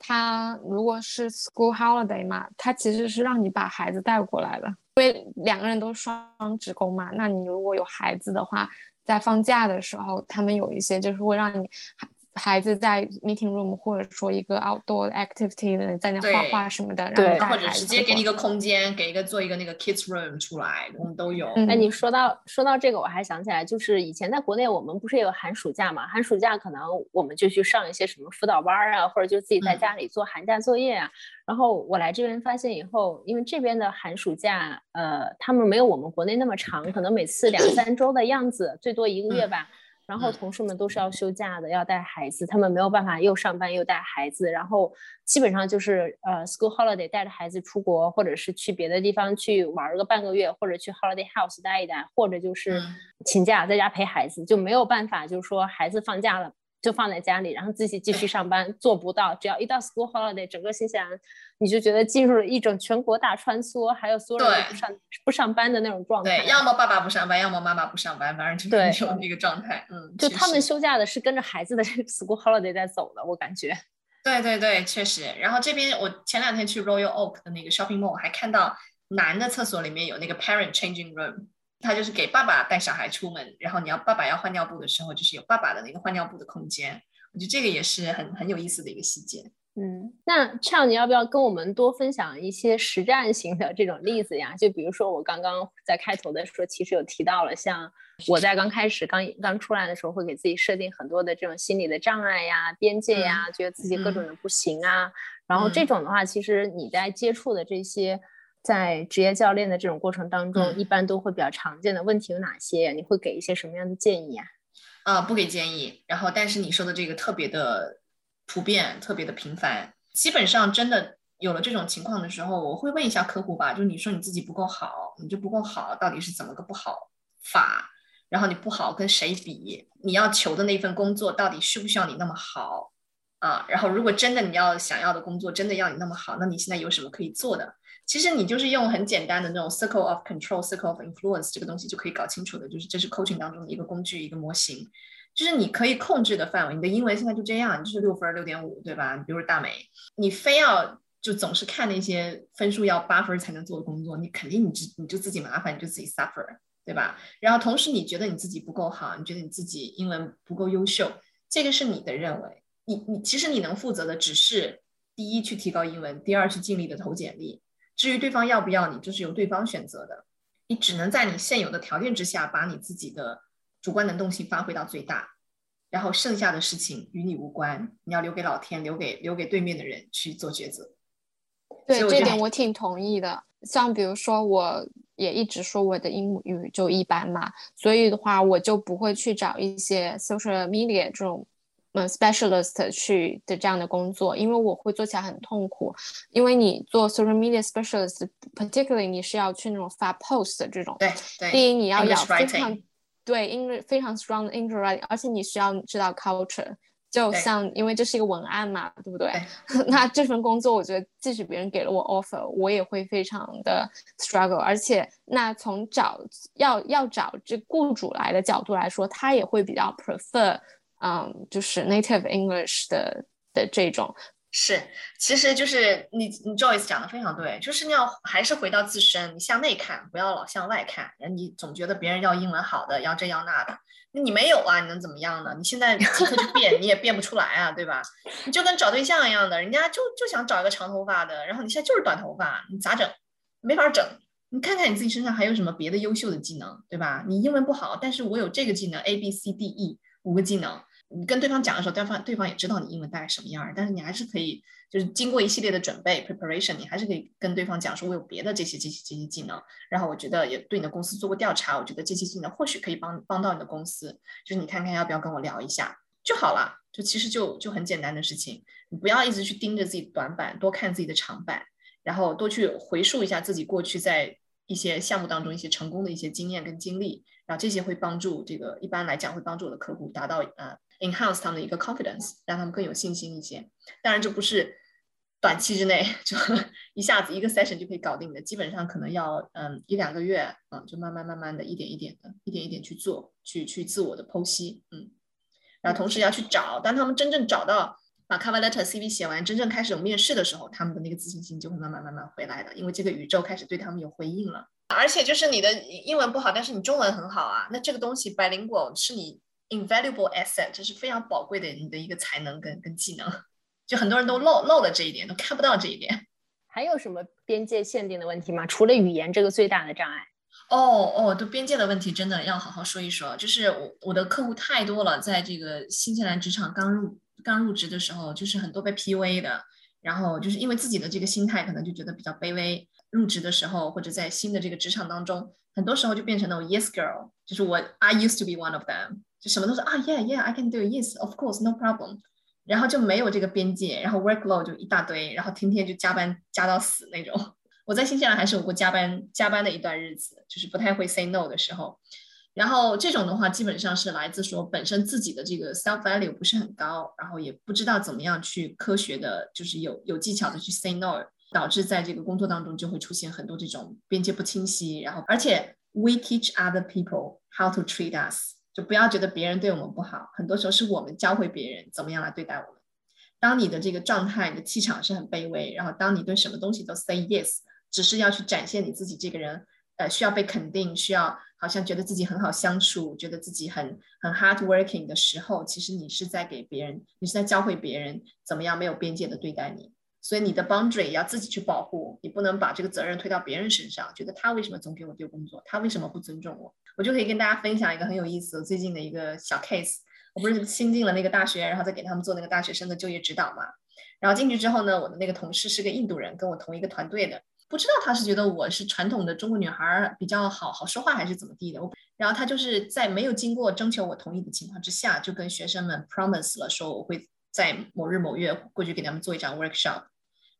他如果是 school holiday 嘛，他其实是让你把孩子带过来的，因为两个人都双职工嘛。那你如果有孩子的话，在放假的时候，他们有一些就是会让你。孩子在 meeting room 或者说一个 outdoor activity 的，在那画画什么的，然后，或者直接给你一个空间，给一个做一个那个 kids room 出来，我们都有。哎，你说到说到这个，我还想起来，就是以前在国内，我们不是也有寒暑假嘛？寒暑假可能我们就去上一些什么辅导班啊，或者就自己在家里做寒假作业啊。然后我来这边发现以后，因为这边的寒暑假，呃，他们没有我们国内那么长，可能每次两三周的样子，最多一个月吧。然后同事们都是要休假的，要带孩子，他们没有办法又上班又带孩子，然后基本上就是呃，school holiday 带着孩子出国，或者是去别的地方去玩个半个月，或者去 holiday house 待一待，或者就是请假在家陪孩子，就没有办法，就是说孩子放假了。就放在家里，然后自己继续上班，做不到。只要一到 school holiday，整个新西兰你就觉得进入了一种全国大穿梭，还有所有人不上不上班的那种状态。对，要么爸爸不上班，要么妈妈不上班，反正就是那个状态。嗯，就他们休假的是跟着孩子的这个 school holiday 在走的，我感觉。对对对，确实。然后这边我前两天去 Royal Oak 的那个 shopping mall，还看到男的厕所里面有那个 parent changing room。他就是给爸爸带小孩出门，然后你要爸爸要换尿布的时候，就是有爸爸的那个换尿布的空间。我觉得这个也是很很有意思的一个细节。嗯，那 Chao，你要不要跟我们多分享一些实战型的这种例子呀？就比如说我刚刚在开头的时候，其实有提到了，像我在刚开始刚刚出来的时候，会给自己设定很多的这种心理的障碍呀、边界呀，觉得自己各种的不行啊。然后这种的话，其实你在接触的这些。在职业教练的这种过程当中，一般都会比较常见的问题有哪些？你会给一些什么样的建议啊？啊，不给建议。然后，但是你说的这个特别的普遍，特别的频繁。基本上真的有了这种情况的时候，我会问一下客户吧，就你说你自己不够好，你就不够好，到底是怎么个不好法？然后你不好跟谁比？你要求的那份工作到底需不需要你那么好啊？然后，如果真的你要想要的工作真的要你那么好，那你现在有什么可以做的？其实你就是用很简单的那种 circle of control、circle of influence 这个东西就可以搞清楚的，就是这是 coaching 当中的一个工具、一个模型，就是你可以控制的范围。你的英文现在就这样，你就是六分、六点五，对吧？你比如大美，你非要就总是看那些分数要八分才能做的工作，你肯定你就你就自己麻烦，你就自己 suffer，对吧？然后同时你觉得你自己不够好，你觉得你自己英文不够优秀，这个是你的认为。你你其实你能负责的只是第一去提高英文，第二去尽力的投简历。至于对方要不要你，就是由对方选择的。你只能在你现有的条件之下，把你自己的主观能动性发挥到最大，然后剩下的事情与你无关，你要留给老天，留给留给对面的人去做抉择。对这点我挺同意的。像比如说，我也一直说我的英语就一般嘛，所以的话，我就不会去找一些 social media 这种嗯 specialist 去的这样的工作，因为我会做起来很痛苦。因为你做 social media specialist，particularly 你是要去那种发 post 的这种，对对。第一你要有非常对 English 非常 strong 的 English writing，而且你需要知道 culture。就像，因为这是一个文案嘛，对不对？那这份工作，我觉得即使别人给了我 offer，我也会非常的 struggle。而且，那从找要要找这雇主来的角度来说，他也会比较 prefer，嗯，就是 native English 的的这种。是，其实就是你你 Joyce 讲的非常对，就是你要还是回到自身，你向内看，不要老向外看。你总觉得别人要英文好的，要这要那的。那你没有啊？你能怎么样呢？你现在即刻就变，你也变不出来啊，对吧？你就跟找对象一样的，人家就就想找一个长头发的，然后你现在就是短头发，你咋整？没法整。你看看你自己身上还有什么别的优秀的技能，对吧？你英文不好，但是我有这个技能 A B C D E 五个技能。你跟对方讲的时候，对方对方也知道你英文大概什么样儿，但是你还是可以，就是经过一系列的准备 preparation，你还是可以跟对方讲说，我有别的这些这些这些技能，然后我觉得也对你的公司做过调查，我觉得这些技能或许可以帮帮到你的公司，就是你看看要不要跟我聊一下就好了，就其实就就很简单的事情，你不要一直去盯着自己短板，多看自己的长板，然后多去回溯一下自己过去在一些项目当中一些成功的一些经验跟经历，然后这些会帮助这个一般来讲会帮助我的客户达到呃。Enhance 他们的一个 confidence，让他们更有信心一些。当然，这不是短期之内 就一下子一个 session 就可以搞定的，基本上可能要嗯一两个月，嗯，就慢慢慢慢的一点一点的，一点一点去做，去去自我的剖析，嗯，然后同时要去找，当他们真正找到把 cover letter CV 写完，真正开始有面试的时候，他们的那个自信心就会慢慢慢慢回来的，因为这个宇宙开始对他们有回应了。而且就是你的英文不好，但是你中文很好啊，那这个东西 bilingual 是你。Invaluable asset，这是非常宝贵的你的一个才能跟跟技能，就很多人都漏漏了这一点，都看不到这一点。还有什么边界限定的问题吗？除了语言这个最大的障碍？哦哦，对边界的问题真的要好好说一说。就是我我的客户太多了，在这个新西兰职场刚入刚入职的时候，就是很多被 PUA 的，然后就是因为自己的这个心态可能就觉得比较卑微，入职的时候或者在新的这个职场当中，很多时候就变成那种 yes girl，就是我 I used to be one of them。就什么都说啊，Yeah Yeah，I can do Yes，of course，no problem。然后就没有这个边界，然后 workload 就一大堆，然后天天就加班加到死那种。我在新西兰还是有过加班加班的一段日子，就是不太会 say no 的时候。然后这种的话，基本上是来自说本身自己的这个 self value 不是很高，然后也不知道怎么样去科学的，就是有有技巧的去 say no，导致在这个工作当中就会出现很多这种边界不清晰。然后而且 we teach other people how to treat us。就不要觉得别人对我们不好，很多时候是我们教会别人怎么样来对待我们。当你的这个状态、你的气场是很卑微，然后当你对什么东西都 say yes，只是要去展现你自己这个人，呃，需要被肯定，需要好像觉得自己很好相处，觉得自己很很 hard working 的时候，其实你是在给别人，你是在教会别人怎么样没有边界的对待你。所以你的 boundary 要自己去保护，你不能把这个责任推到别人身上，觉得他为什么总给我丢工作，他为什么不尊重我？我就可以跟大家分享一个很有意思最近的一个小 case。我不是新进了那个大学，然后再给他们做那个大学生的就业指导嘛。然后进去之后呢，我的那个同事是个印度人，跟我同一个团队的。不知道他是觉得我是传统的中国女孩比较好好说话，还是怎么地的。我然后他就是在没有经过征求我同意的情况之下，就跟学生们 promise 了说我会在某日某月过去给他们做一场 workshop。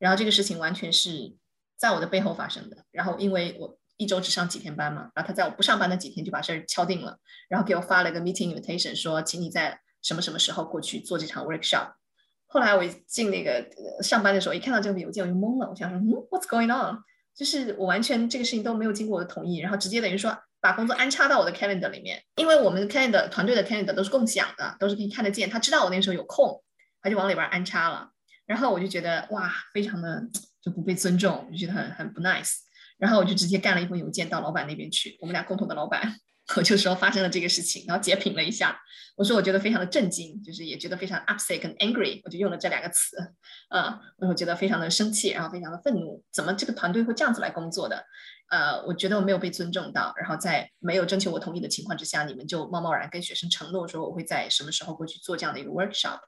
然后这个事情完全是在我的背后发生的。然后因为我。一周只上几天班嘛，然后他在我不上班的几天就把事儿敲定了，然后给我发了个 meeting invitation，说请你在什么什么时候过去做这场 workshop。后来我一进那个上班的时候，一看到这个邮件我就懵了，我想说，嗯，what's going on？就是我完全这个事情都没有经过我的同意，然后直接等于说把工作安插到我的 calendar 里面，因为我们 calendar 团队的 calendar 都是共享的，都是可以看得见，他知道我那个时候有空，他就往里边安插了，然后我就觉得哇，非常的就不被尊重，我就觉得很很不 nice。然后我就直接干了一封邮件到老板那边去，我们俩共同的老板，我就说发生了这个事情，然后截屏了一下，我说我觉得非常的震惊，就是也觉得非常 upset 跟 angry，我就用了这两个词，呃，我觉得非常的生气，然后非常的愤怒，怎么这个团队会这样子来工作的？呃，我觉得我没有被尊重到，然后在没有征求我同意的情况之下，你们就贸贸然跟学生承诺说我会在什么时候过去做这样的一个 workshop，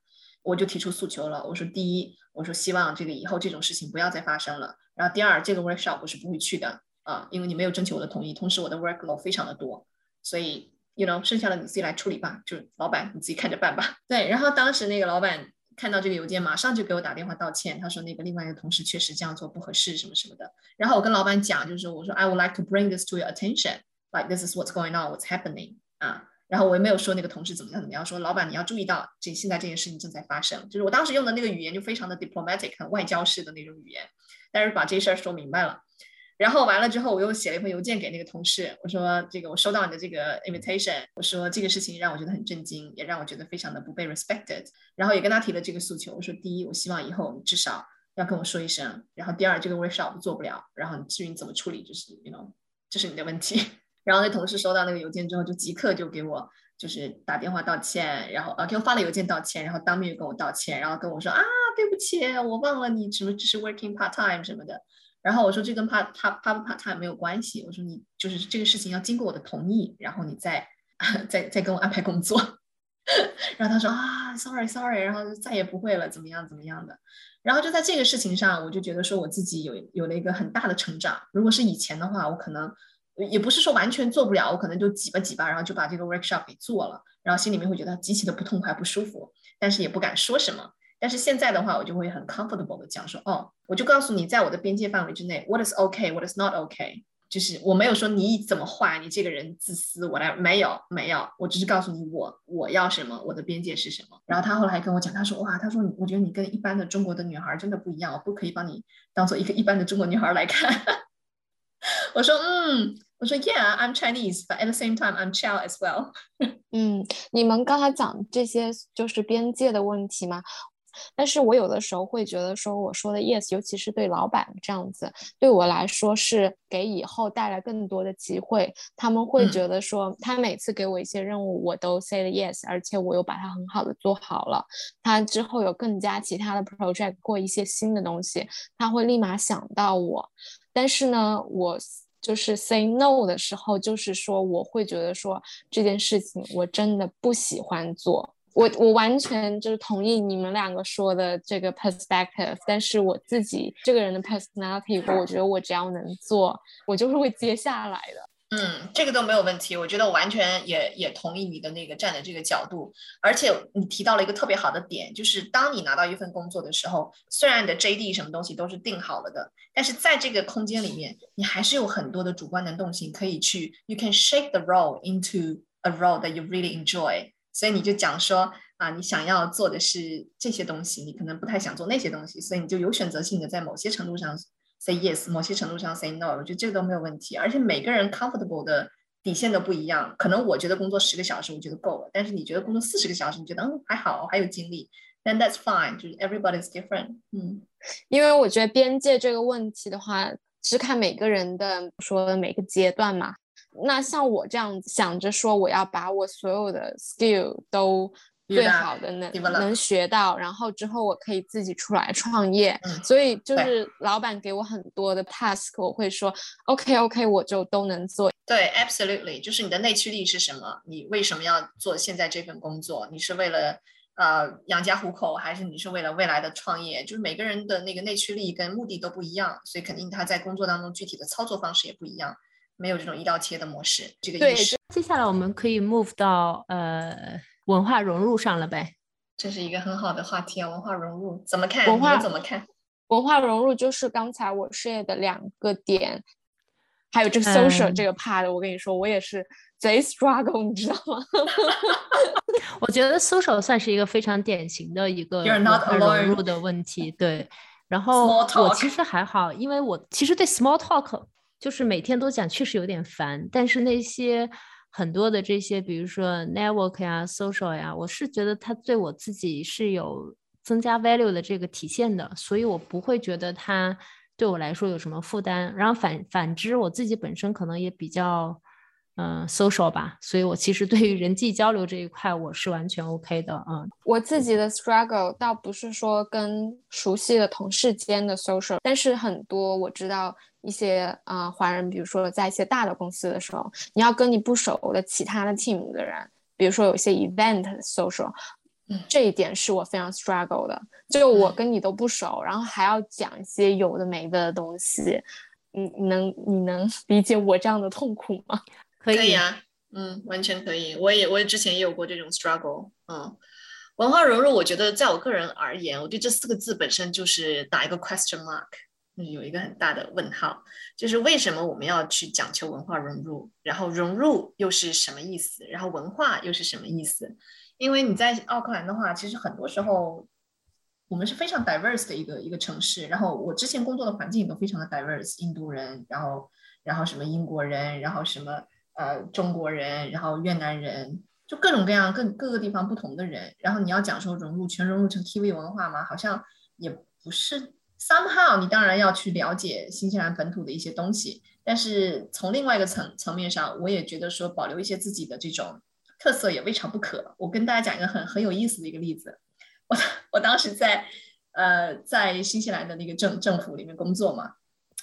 我就提出诉求了，我说第一，我说希望这个以后这种事情不要再发生了，然后第二，这个 workshop 我是不会去的，啊，因为你没有征求我的同意，同时我的 workload 非常的多。所以，you know，剩下的你自己来处理吧，就老板你自己看着办吧。对，然后当时那个老板看到这个邮件，马上就给我打电话道歉，他说那个另外一个同事确实这样做不合适，什么什么的。然后我跟老板讲，就是我说 I would like to bring this to your attention，like this is what's going on，what's happening 啊。然后我也没有说那个同事怎么样怎么样，说老板你要注意到这现在这件事情正在发生。就是我当时用的那个语言就非常的 diplomatic，很外交式的那种语言，但是把这事儿说明白了。然后完了之后，我又写了一封邮件给那个同事，我说这个我收到你的这个 invitation，我说这个事情让我觉得很震惊，也让我觉得非常的不被 respected。然后也跟他提了这个诉求，我说第一，我希望以后你至少要跟我说一声。然后第二，这个 workshop 做不了，然后至于你怎么处理，就是 you know，这是你的问题。然后那同事收到那个邮件之后，就即刻就给我就是打电话道歉，然后呃给我发了邮件道歉，然后当面又跟我道歉，然后跟我说啊对不起，我忘了你什么只是 working part time 什么的。然后我说这跟 part part part time 没有关系。我说你就是这个事情要经过我的同意，然后你再再再跟我安排工作。然后他说啊，sorry sorry，然后再也不会了，怎么样怎么样的。然后就在这个事情上，我就觉得说我自己有有了一个很大的成长。如果是以前的话，我可能也不是说完全做不了，我可能就挤吧挤吧，然后就把这个 workshop 给做了，然后心里面会觉得极其的不痛快不舒服，但是也不敢说什么。但是现在的话，我就会很 comfortable 的讲说，哦，我就告诉你，在我的边界范围之内，what is OK，what is not OK，就是我没有说你怎么坏，你这个人自私，我来没有没有，我只是告诉你我我要什么，我的边界是什么。然后他后来还跟我讲，他说哇，他说你我觉得你跟一般的中国的女孩真的不一样，我不可以把你当做一个一般的中国女孩来看。我说嗯，我说 Yeah，I'm Chinese，but at the same time I'm child as well。嗯，你们刚才讲这些就是边界的问题吗？但是我有的时候会觉得说，我说的 yes，尤其是对老板这样子，对我来说是给以后带来更多的机会。他们会觉得说，他每次给我一些任务，我都 say 了 yes，而且我又把它很好的做好了。他之后有更加其他的 project 过一些新的东西，他会立马想到我。但是呢，我就是 say no 的时候，就是说我会觉得说这件事情我真的不喜欢做。我我完全就是同意你们两个说的这个 perspective，但是我自己这个人的 personality，我觉得我只要能做，我就是会接下来的。嗯，这个都没有问题，我觉得我完全也也同意你的那个站的这个角度，而且你提到了一个特别好的点，就是当你拿到一份工作的时候，虽然你的 JD 什么东西都是定好了的，但是在这个空间里面，你还是有很多的主观能动性可以去，you can shape the role into a role that you really enjoy。所以你就讲说啊，你想要做的是这些东西，你可能不太想做那些东西，所以你就有选择性的在某些程度上 say yes，某些程度上 say no。我觉得这个都没有问题，而且每个人 comfortable 的底线都不一样。可能我觉得工作十个小时我觉得够了，但是你觉得工作四十个小时，你觉得嗯还好，还有精力，then that's fine。就是 everybody's different。嗯，因为我觉得边界这个问题的话，是看每个人的说的每个阶段嘛。那像我这样想着说，我要把我所有的 skill 都最好的能能学到，然后之后我可以自己出来创业。所以就是老板给我很多的 task，我会说 OK OK，我就都能做。对，absolutely，就是你的内驱力是什么？你为什么要做现在这份工作？你是为了呃养家糊口，还是你是为了未来的创业？就是每个人的那个内驱力跟目的都不一样，所以肯定他在工作当中具体的操作方式也不一样。没有这种一刀切的模式，这个意识。接下来我们可以 move 到呃文化融入上了呗？这是一个很好的话题啊，文化融入怎么看？文化怎么看？文化融入就是刚才我 share 的两个点，还有这个 social 这个 part，我跟你说，我也是贼 struggle，你知道吗？我觉得 social 算是一个非常典型的一个融入的问题。对，然后我其实还好，因为我其实对 small talk。就是每天都讲，确实有点烦。但是那些很多的这些，比如说 network 呀、social 呀，我是觉得它对我自己是有增加 value 的这个体现的，所以我不会觉得它对我来说有什么负担。然后反反之，我自己本身可能也比较嗯，social 吧，所以我其实对于人际交流这一块我是完全 OK 的，嗯，我自己的 struggle 倒不是说跟熟悉的同事间的 social，但是很多我知道一些啊华人，比如说在一些大的公司的时候，你要跟你不熟的其他的 team 的人，比如说有些 event social，嗯，这一点是我非常 struggle 的，就我跟你都不熟，然后还要讲一些有的没的东西，你你能你能 理解我这样的痛苦吗？可以啊，嗯，完全可以。我也，我也之前也有过这种 struggle。嗯，文化融入，我觉得在我个人而言，我对这四个字本身就是打一个 question mark，有一个很大的问号。就是为什么我们要去讲求文化融入？然后融入又是什么意思？然后文化又是什么意思？因为你在奥克兰的话，其实很多时候我们是非常 diverse 的一个一个城市。然后我之前工作的环境也都非常的 diverse，印度人，然后然后什么英国人，然后什么。呃，中国人，然后越南人，就各种各样各各个地方不同的人，然后你要讲说融入全融入成 TV 文化吗？好像也不是。Somehow，你当然要去了解新西兰本土的一些东西，但是从另外一个层层面上，我也觉得说保留一些自己的这种特色也未尝不可。我跟大家讲一个很很有意思的一个例子，我我当时在呃在新西兰的那个政政府里面工作嘛，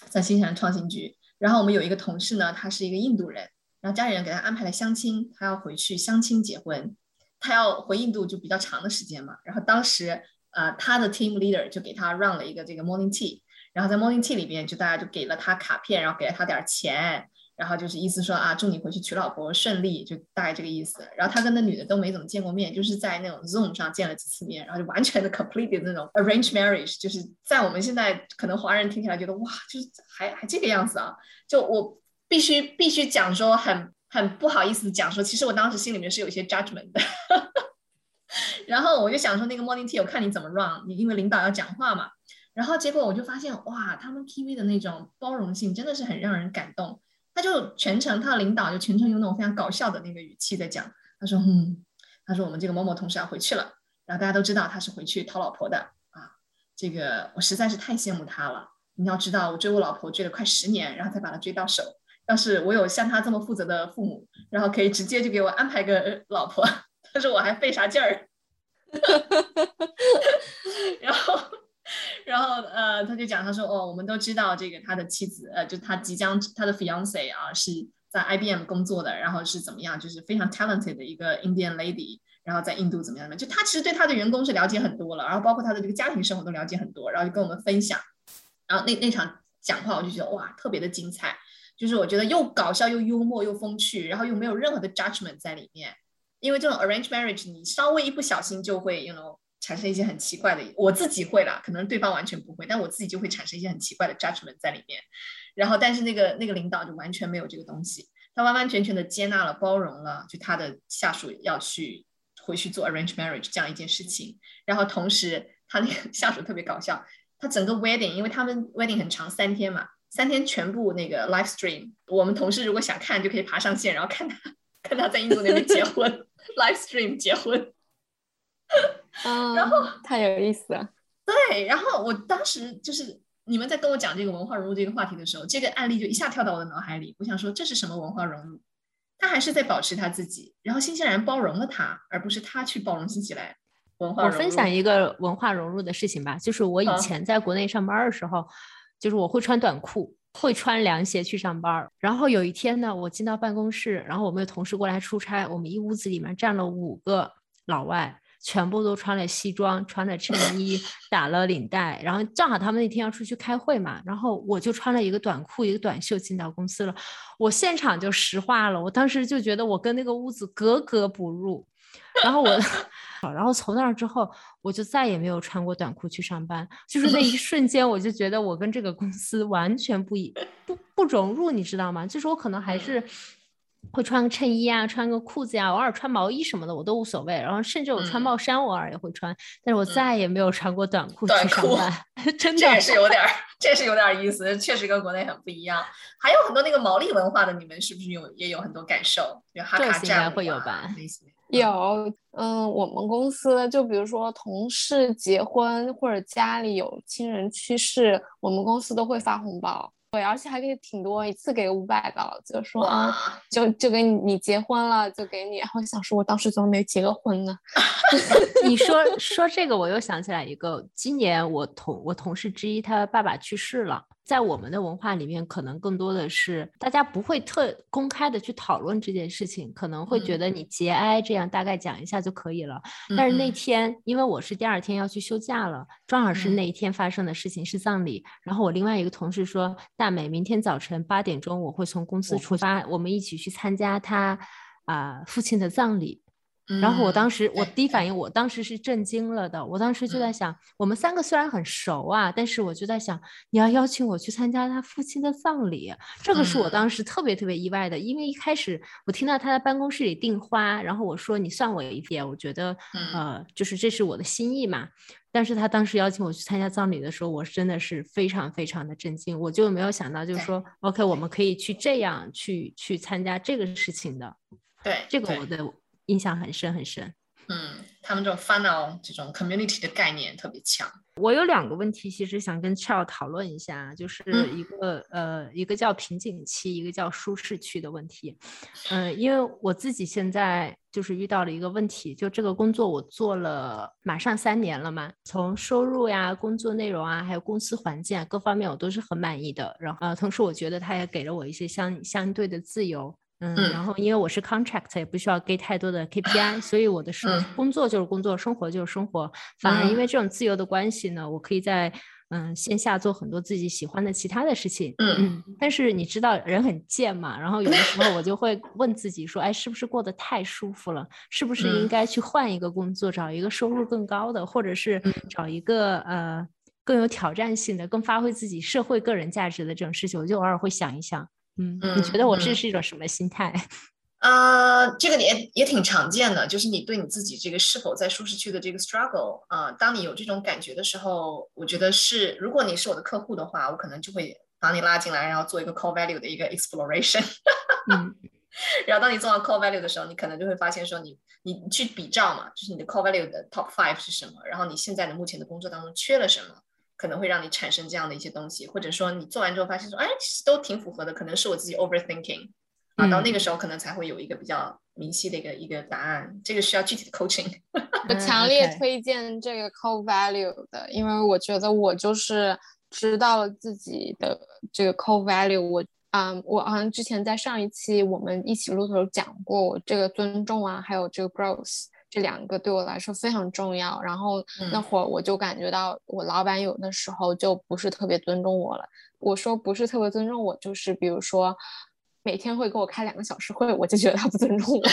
在新西兰创新局，然后我们有一个同事呢，他是一个印度人。然后家里人给他安排了相亲，他要回去相亲结婚，他要回印度就比较长的时间嘛。然后当时，呃，他的 team leader 就给他 run 了一个这个 morning tea，然后在 morning tea 里边就大家就给了他卡片，然后给了他点钱，然后就是意思说啊，祝你回去娶老婆顺利，就大概这个意思。然后他跟那女的都没怎么见过面，就是在那种 zoom 上见了几次面，然后就完全的 completed 那种 arrange marriage，就是在我们现在可能华人听起来觉得哇，就是还还这个样子啊，就我。必须必须讲说很很不好意思讲说，其实我当时心里面是有一些 judgment 的，然后我就想说那个 morning tea，我看你怎么 run，你因为领导要讲话嘛，然后结果我就发现哇，他们 TV 的那种包容性真的是很让人感动，他就全程他的领导就全程用那种非常搞笑的那个语气在讲，他说嗯，他说我们这个某某同事要回去了，然后大家都知道他是回去讨老婆的啊，这个我实在是太羡慕他了，你要知道我追我老婆追了快十年，然后才把她追到手。要是我有像他这么负责的父母，然后可以直接就给我安排个老婆，他说我还费啥劲儿？然后，然后呃，他就讲，他说哦，我们都知道这个他的妻子，呃，就他即将他的 fiance 啊，是在 IBM 工作的，然后是怎么样，就是非常 talented 的一个 Indian lady，然后在印度怎么样的？就他其实对他的员工是了解很多了，然后包括他的这个家庭生活都了解很多，然后就跟我们分享。然后那那场讲话，我就觉得哇，特别的精彩。就是我觉得又搞笑又幽默又风趣，然后又没有任何的 judgment 在里面。因为这种 arrange marriage，你稍微一不小心就会，you know，产生一些很奇怪的。我自己会啦，可能对方完全不会，但我自己就会产生一些很奇怪的 judgment 在里面。然后，但是那个那个领导就完全没有这个东西，他完完全全的接纳了、包容了，就他的下属要去回去做 arrange marriage 这样一件事情。然后同时，他那个 下属特别搞笑，他整个 wedding，因为他们 wedding 很长，三天嘛。三天全部那个 live stream，我们同事如果想看，就可以爬上线，然后看他 看他在印度那边结婚 live stream 结婚。然后太有意思了。对，然后我当时就是你们在跟我讲这个文化融入这个话题的时候，这个案例就一下跳到我的脑海里。我想说，这是什么文化融入？他还是在保持他自己，然后新西兰包容了他，而不是他去包容新西兰文化。我分享一个文化融入的事情吧，就是我以前在国内上班的时候。就是我会穿短裤，会穿凉鞋去上班。然后有一天呢，我进到办公室，然后我们有同事过来出差，我们一屋子里面站了五个老外，全部都穿了西装，穿了衬 衣，打了领带。然后正好他们那天要出去开会嘛，然后我就穿了一个短裤，一个短袖进到公司了。我现场就石化了，我当时就觉得我跟那个屋子格格不入。然后我，然后从那儿之后，我就再也没有穿过短裤去上班。就是那一瞬间，我就觉得我跟这个公司完全不一不不融入，你知道吗？就是我可能还是会穿个衬衣啊，穿个裤子呀，偶尔穿毛衣什么的我都无所谓。然后甚至我穿帽衫，偶尔也会穿。但是我再也没有穿过短裤去上班，真的。这也是有点，这是有点意思，确实跟国内很不一样。还有很多那个毛利文化的，你们是不是有也有很多感受？有哈卡站会有吧？有，嗯，我们公司就比如说同事结婚或者家里有亲人去世，我们公司都会发红包，对，而且还可以挺多，一次给五百个，就说啊，就就给你你结婚了，就给你。然后想说，我当时怎么没结个婚呢？你说说这个，我又想起来一个，今年我同我同事之一，他爸爸去世了。在我们的文化里面，可能更多的是大家不会特公开的去讨论这件事情，可能会觉得你节哀这样大概讲一下就可以了。但是那天，因为我是第二天要去休假了，正好是那一天发生的事情是葬礼。然后我另外一个同事说：“大美，明天早晨八点钟我会从公司出发，我们一起去参加他啊父亲的葬礼。”然后我当时，我第一反应，我当时是震惊了的。我当时就在想，我们三个虽然很熟啊，但是我就在想，你要邀请我去参加他父亲的葬礼，这个是我当时特别特别意外的。因为一开始我听到他在办公室里订花，然后我说你算我一点，我觉得呃，就是这是我的心意嘛。但是他当时邀请我去参加葬礼的时候，我真的是非常非常的震惊，我就没有想到，就是说，OK，我们可以去这样去去参加这个事情的。对，这个我的。印象很深很深，嗯，他们这种 funnel 这种 community 的概念特别强。我有两个问题，其实想跟 Charles 讨论一下，就是一个呃，一个叫瓶颈期，一个叫舒适区的问题。嗯，因为我自己现在就是遇到了一个问题，就这个工作我做了马上三年了嘛，从收入呀、工作内容啊，还有公司环境啊各方面，我都是很满意的。然后呃，同时我觉得他也给了我一些相相对的自由。嗯，然后因为我是 contract，也不需要给太多的 KPI，所以我的生工作就是工作，生活就是生活。反而因为这种自由的关系呢，我可以在嗯线下做很多自己喜欢的其他的事情。嗯嗯。但是你知道人很贱嘛，然后有的时候我就会问自己说，哎，是不是过得太舒服了？是不是应该去换一个工作，找一个收入更高的，或者是找一个呃更有挑战性的、更发挥自己社会个人价值的这种事情？我就偶尔会想一想。嗯，你觉得我这是一种什么心态？呃，这个也也挺常见的，就是你对你自己这个是否在舒适区的这个 struggle 啊，当你有这种感觉的时候，我觉得是，如果你是我的客户的话，我可能就会把你拉进来，然后做一个 core value 的一个 exploration。嗯，然后当你做完 core value 的时候，你可能就会发现说，你你去比照嘛，就是你的 core value 的 top five 是什么，然后你现在的目前的工作当中缺了什么。可能会让你产生这样的一些东西，或者说你做完之后发现说，哎，其实都挺符合的，可能是我自己 overthinking 啊，到那个时候可能才会有一个比较明晰的一个一个答案。这个需要具体的 coaching。我强烈推荐这个 core value 的，因为我觉得我就是知道了自己的这个 core value。我啊，我好像之前在上一期我们一起录的时候讲过，我这个尊重啊，还有这个 growth。这两个对我来说非常重要。然后那会儿我就感觉到，我老板有的时候就不是特别尊重我了。我说不是特别尊重我，就是比如说每天会给我开两个小时会，我就觉得他不尊重我。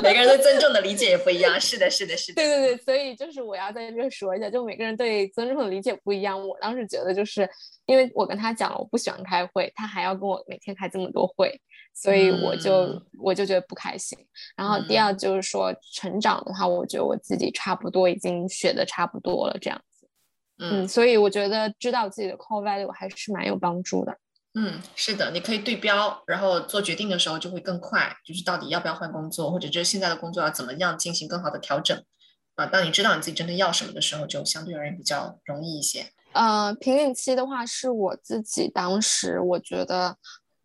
每个人对尊重的理解也不一样。是的，是的，是的。对对对，所以就是我要在这说一下，就每个人对尊重的理解不一样。我当时觉得，就是因为我跟他讲了我不喜欢开会，他还要跟我每天开这么多会。所以我就我就觉得不开心。然后第二就是说成长的话，我觉得我自己差不多已经学的差不多了这样子。嗯，所以我觉得知道自己的 core value 还是蛮有帮助的。嗯，是的，你可以对标，然后做决定的时候就会更快。就是到底要不要换工作，或者就是现在的工作要怎么样进行更好的调整啊？当你知道你自己真的要什么的时候，就相对而言比较容易一些。呃，瓶颈期的话，是我自己当时我觉得。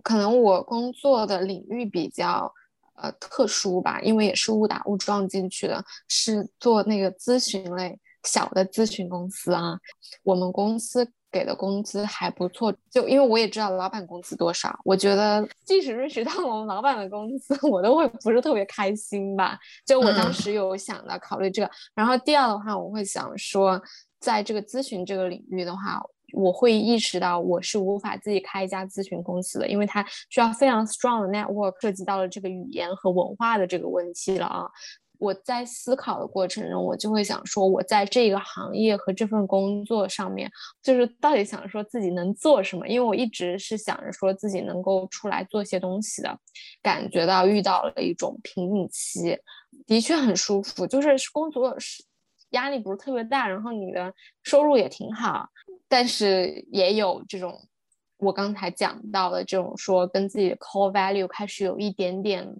可能我工作的领域比较呃特殊吧，因为也是误打误撞进去的，是做那个咨询类小的咨询公司啊。我们公司给的工资还不错，就因为我也知道老板工资多少，我觉得即使认识到我们老板的工资，我都会不是特别开心吧。就我当时有想到考虑这个，然后第二的话，我会想说，在这个咨询这个领域的话。我会意识到我是无法自己开一家咨询公司的，因为它需要非常 strong 的 network，涉及到了这个语言和文化的这个问题了啊。我在思考的过程中，我就会想说，我在这个行业和这份工作上面，就是到底想说自己能做什么？因为我一直是想着说自己能够出来做些东西的，感觉到遇到了一种瓶颈期，的确很舒服，就是工作是压力不是特别大，然后你的收入也挺好。但是也有这种，我刚才讲到的这种说跟自己的 core value 开始有一点点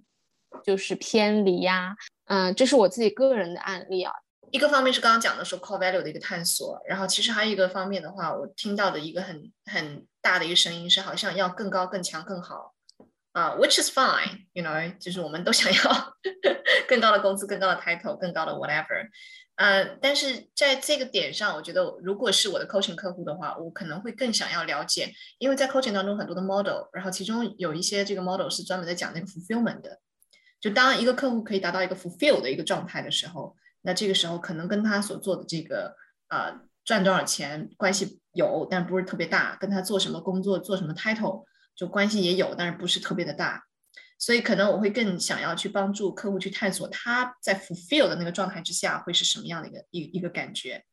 就是偏离呀，嗯，这是我自己个人的案例啊。一个方面是刚刚讲的说 core value 的一个探索，然后其实还有一个方面的话，我听到的一个很很大的一个声音是好像要更高、更强、更好啊，which is fine，you know，就是我们都想要 更高的工资、更高的 title、更高的 whatever。呃，但是在这个点上，我觉得如果是我的 coaching 客户的话，我可能会更想要了解，因为在 coaching 当中很多的 model，然后其中有一些这个 model 是专门在讲那个 fulfillment 的。就当一个客户可以达到一个 fulfill 的一个状态的时候，那这个时候可能跟他所做的这个呃赚多少钱关系有，但不是特别大；跟他做什么工作、做什么 title 就关系也有，但是不是特别的大。所以可能我会更想要去帮助客户去探索他在 fulfill 的那个状态之下会是什么样的一个一一个感觉。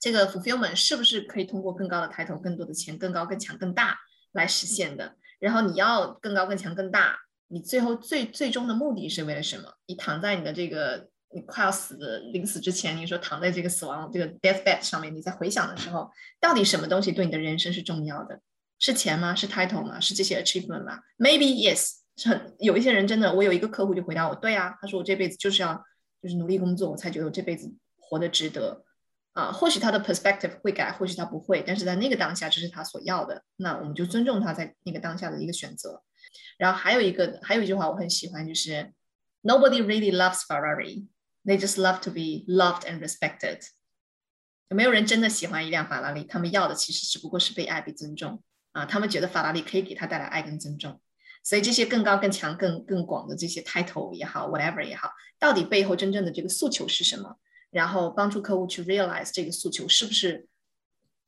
这个 fulfillment 是不是可以通过更高的抬头、更多的钱、更高、更强、更大来实现的？然后你要更高、更强、更大，你最后最最终的目的是为了什么？你躺在你的这个你快要死的临死之前，你说躺在这个死亡这个 death bed 上面，你在回想的时候，到底什么东西对你的人生是重要的？是钱吗？是 title 吗？是这些 achievement 吗？Maybe yes。很有一些人真的，我有一个客户就回答我，对啊，他说我这辈子就是要就是努力工作，我才觉得我这辈子活得值得啊。或许他的 perspective 会改，或许他不会，但是在那个当下这是他所要的，那我们就尊重他在那个当下的一个选择。然后还有一个还有一句话我很喜欢，就是 Nobody really loves Ferrari, they just love to be loved and respected。没有人真的喜欢一辆法拉利，他们要的其实只不过是被爱、被尊重啊。他们觉得法拉利可以给他带来爱跟尊重。所以这些更高、更强、更更广的这些 title 也好，whatever 也好，到底背后真正的这个诉求是什么？然后帮助客户去 realize 这个诉求是不是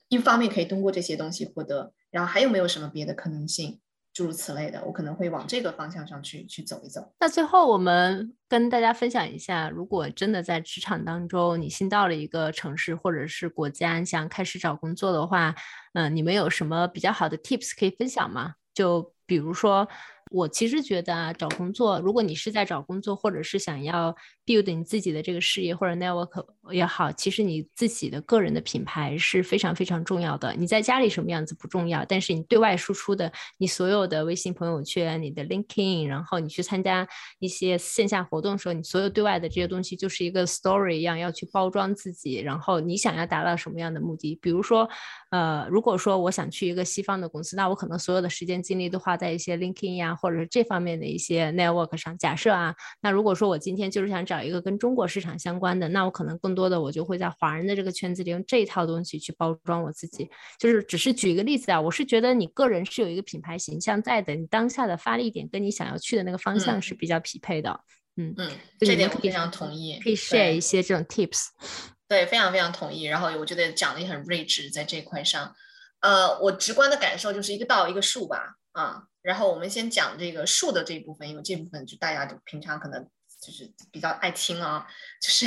一方面可以通过这些东西获得，然后还有没有什么别的可能性？诸如此类的，我可能会往这个方向上去去走一走。那最后我们跟大家分享一下，如果真的在职场当中，你新到了一个城市或者是国家，想开始找工作的话，嗯，你们有什么比较好的 tips 可以分享吗？就比如说，我其实觉得啊，找工作，如果你是在找工作，或者是想要 build 你自己的这个事业或者 network 也好，其实你自己的个人的品牌是非常非常重要的。你在家里什么样子不重要，但是你对外输出的，你所有的微信朋友圈、你的 LinkedIn，然后你去参加一些线下活动的时候，你所有对外的这些东西就是一个 story 一样，要去包装自己。然后你想要达到什么样的目的？比如说，呃，如果说我想去一个西方的公司，那我可能所有的时间精力都花。在一些 LinkedIn 呀，或者是这方面的一些 network 上，假设啊，那如果说我今天就是想找一个跟中国市场相关的，那我可能更多的我就会在华人的这个圈子里用这一套东西去包装我自己。就是只是举一个例子啊，我是觉得你个人是有一个品牌形象在的，你当下的发力点跟你想要去的那个方向是比较匹配的。嗯嗯，这点我非常同意，可以 share 一些这种 tips。对，非常非常同意。然后我觉得讲的也很睿智，在这块上，呃，我直观的感受就是一个道一个术吧。啊，然后我们先讲这个术的这一部分，因为这部分就大家就平常可能就是比较爱听啊，就是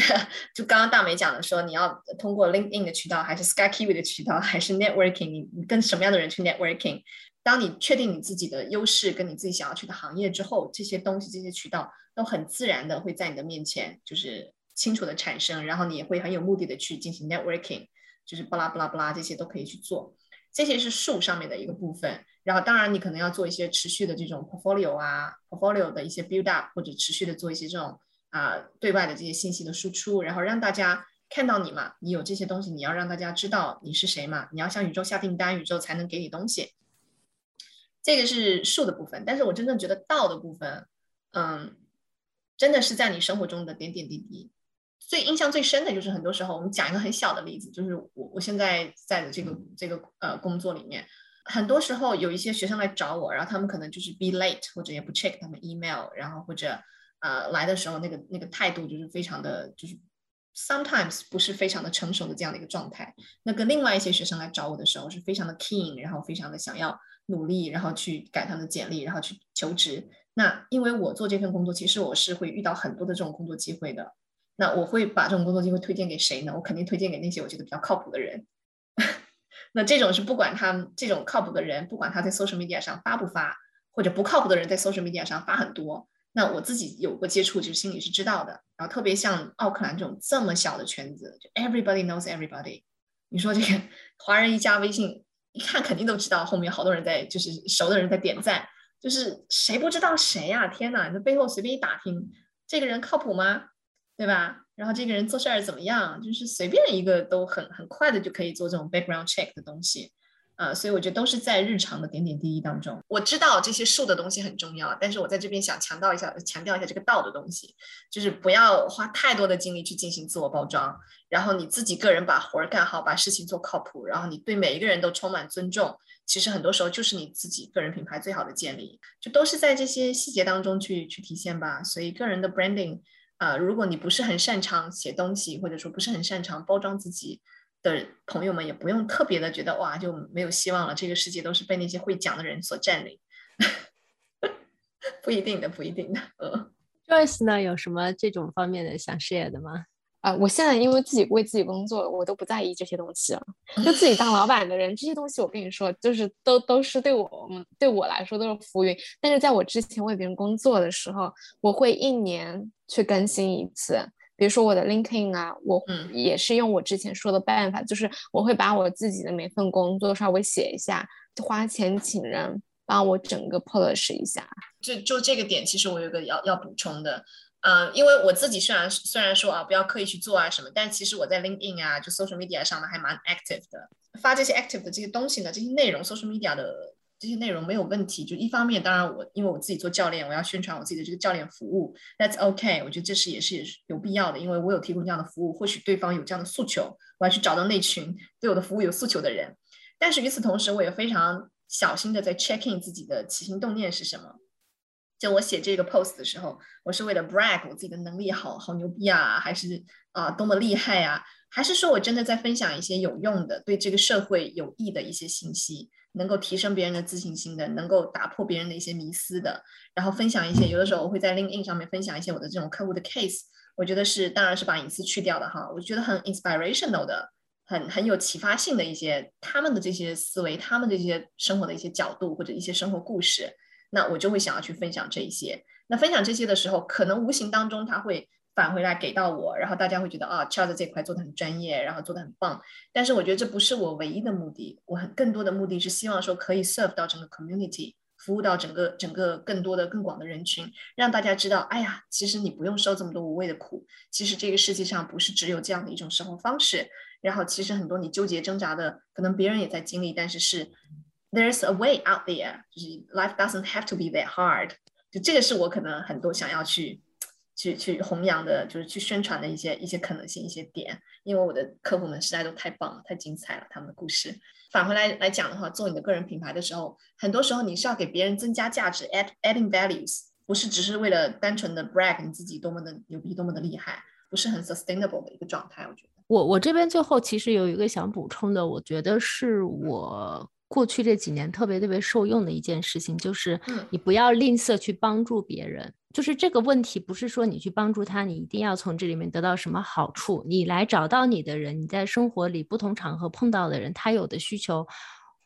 就刚刚大美讲的说，你要通过 LinkedIn 的渠道，还是 SkyKiwi 的渠道，还是 Networking，你你跟什么样的人去 Networking？当你确定你自己的优势跟你自己想要去的行业之后，这些东西这些渠道都很自然的会在你的面前就是清楚的产生，然后你也会很有目的的去进行 Networking，就是巴拉巴拉巴拉这些都可以去做，这些是数上面的一个部分。然后，当然，你可能要做一些持续的这种 portfolio 啊，portfolio 的一些 build up，或者持续的做一些这种啊对外的这些信息的输出，然后让大家看到你嘛，你有这些东西，你要让大家知道你是谁嘛，你要向宇宙下订单，宇宙才能给你东西。这个是术的部分，但是我真正觉得道的部分，嗯，真的是在你生活中的点点滴滴。最印象最深的就是很多时候，我们讲一个很小的例子，就是我我现在在的这个这个呃工作里面。很多时候有一些学生来找我，然后他们可能就是 be late，或者也不 check 他们 email，然后或者呃来的时候那个那个态度就是非常的就是 sometimes 不是非常的成熟的这样的一个状态。那跟另外一些学生来找我的时候是非常的 keen，然后非常的想要努力，然后去改他们的简历，然后去求职。那因为我做这份工作，其实我是会遇到很多的这种工作机会的。那我会把这种工作机会推荐给谁呢？我肯定推荐给那些我觉得比较靠谱的人。那这种是不管他这种靠谱的人，不管他在 social media 上发不发，或者不靠谱的人在 social media 上发很多，那我自己有过接触，就是心里是知道的。然后特别像奥克兰这种这么小的圈子，就 everybody knows everybody。你说这个华人一加微信，一看肯定都知道后面好多人在，就是熟的人在点赞，就是谁不知道谁呀？天哪，你背后随便一打听，这个人靠谱吗？对吧？然后这个人做事儿怎么样，就是随便一个都很很快的就可以做这种 background check 的东西。啊，所以我觉得都是在日常的点点滴滴当中。我知道这些术的东西很重要，但是我在这边想强调一下，强调一下这个道的东西，就是不要花太多的精力去进行自我包装，然后你自己个人把活儿干好，把事情做靠谱，然后你对每一个人都充满尊重，其实很多时候就是你自己个人品牌最好的建立，就都是在这些细节当中去去体现吧。所以个人的 branding，啊，如果你不是很擅长写东西，或者说不是很擅长包装自己。的朋友们也不用特别的觉得哇就没有希望了，这个世界都是被那些会讲的人所占领，不一定的，不一定的。呃，Joyce 呢有什么这种方面的想试的吗？啊，我现在因为自己为自己工作，我都不在意这些东西了。就自己当老 板的人，这些东西我跟你说，就是都都是对我们对我来说都是浮云。但是在我之前为别人工作的时候，我会一年去更新一次。比如说我的 LinkedIn 啊，我也是用我之前说的办法，就是我会把我自己的每份工作稍微写一下，花钱请人帮我整个 polish 一下。就就这个点，其实我有个要要补充的，嗯，因为我自己虽然虽然说啊，不要刻意去做啊什么，但其实我在 LinkedIn 啊，就 social media 上呢还蛮 active 的，发这些 active 的这些东西呢，这些内容 social media 的。这些内容没有问题，就一方面，当然我因为我自己做教练，我要宣传我自己的这个教练服务，That's OK，我觉得这是也是有必要的，因为我有提供这样的服务，或许对方有这样的诉求，我要去找到那群对我的服务有诉求的人。但是与此同时，我也非常小心的在 checking 自己的起心动念是什么。就我写这个 post 的时候，我是为了 brag 我自己的能力好好牛逼啊，还是啊多么厉害呀？还是说我真的在分享一些有用的、对这个社会有益的一些信息？能够提升别人的自信心的，能够打破别人的一些迷思的，然后分享一些，有的时候我会在 LinkedIn 上面分享一些我的这种客户的 case，我觉得是，当然是把隐私去掉的哈，我觉得很 inspirational 的，很很有启发性的一些他们的这些思维，他们的这些生活的一些角度或者一些生活故事，那我就会想要去分享这一些。那分享这些的时候，可能无形当中他会。返回来给到我，然后大家会觉得啊，Charles 这块做的很专业，然后做的很棒。但是我觉得这不是我唯一的目的，我很更多的目的是希望说可以 serve 到整个 community，服务到整个整个更多的更广的人群，让大家知道，哎呀，其实你不用受这么多无谓的苦，其实这个世界上不是只有这样的一种生活方式。然后其实很多你纠结挣扎的，可能别人也在经历，但是是 there's a way out there，就是 life doesn't have to be that hard。就这个是我可能很多想要去。去去弘扬的，就是去宣传的一些一些可能性一些点，因为我的客户们实在都太棒了，太精彩了，他们的故事。返回来来讲的话，做你的个人品牌的时候，很多时候你是要给别人增加价值，add adding values，不是只是为了单纯的 brag 你自己多么的牛逼，多么的厉害，不是很 sustainable 的一个状态。我觉得，我我这边最后其实有一个想补充的，我觉得是我过去这几年特别特别受用的一件事情，就是你不要吝啬去帮助别人。就是这个问题，不是说你去帮助他，你一定要从这里面得到什么好处。你来找到你的人，你在生活里不同场合碰到的人，他有的需求。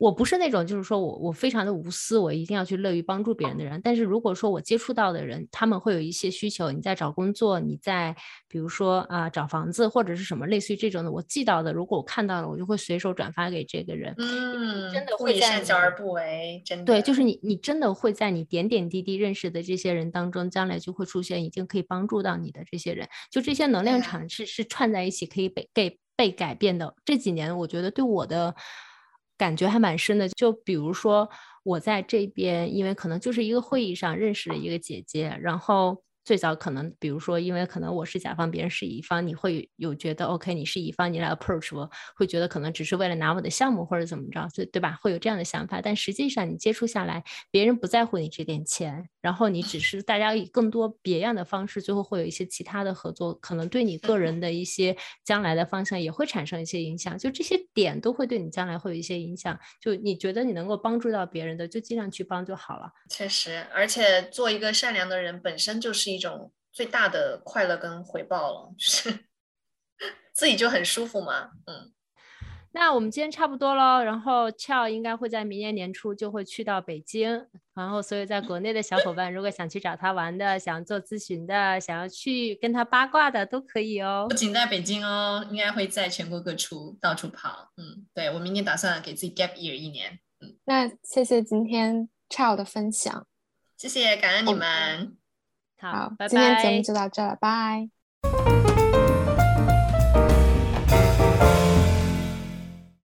我不是那种，就是说我我非常的无私，我一定要去乐于帮助别人的人。但是如果说我接触到的人，他们会有一些需求，你在找工作，你在比如说啊找房子或者是什么类似于这种的，我记到的，如果我看到了，我就会随手转发给这个人。嗯，真的会善小而不为，真的对，就是你你真的会在你点点滴滴认识的这些人当中，将来就会出现已经可以帮助到你的这些人。就这些能量场是是串在一起，可以被给被改变的。这几年我觉得对我的。感觉还蛮深的，就比如说我在这边，因为可能就是一个会议上认识了一个姐姐，然后。最早可能，比如说，因为可能我是甲方，别人是乙方，你会有觉得 OK，你是乙方，你来 approach 我，会觉得可能只是为了拿我的项目或者怎么着，对对吧？会有这样的想法。但实际上你接触下来，别人不在乎你这点钱，然后你只是大家以更多别样的方式，最后会有一些其他的合作，可能对你个人的一些将来的方向也会产生一些影响。就这些点都会对你将来会有一些影响。就你觉得你能够帮助到别人的，就尽量去帮就好了。确实，而且做一个善良的人本身就是。一种最大的快乐跟回报了，就是 自己就很舒服嘛。嗯，那我们今天差不多喽，然后俏应该会在明年年初就会去到北京，然后所以在国内的小伙伴如果想去找他玩的，想做咨询的，想要去跟他八卦的都可以哦。不仅在北京哦，应该会在全国各处到处跑。嗯，对我明年打算给自己 gap year 一年。嗯，那谢谢今天俏的分享，谢谢，感恩你们。好，拜拜今天节目就到这了，拜。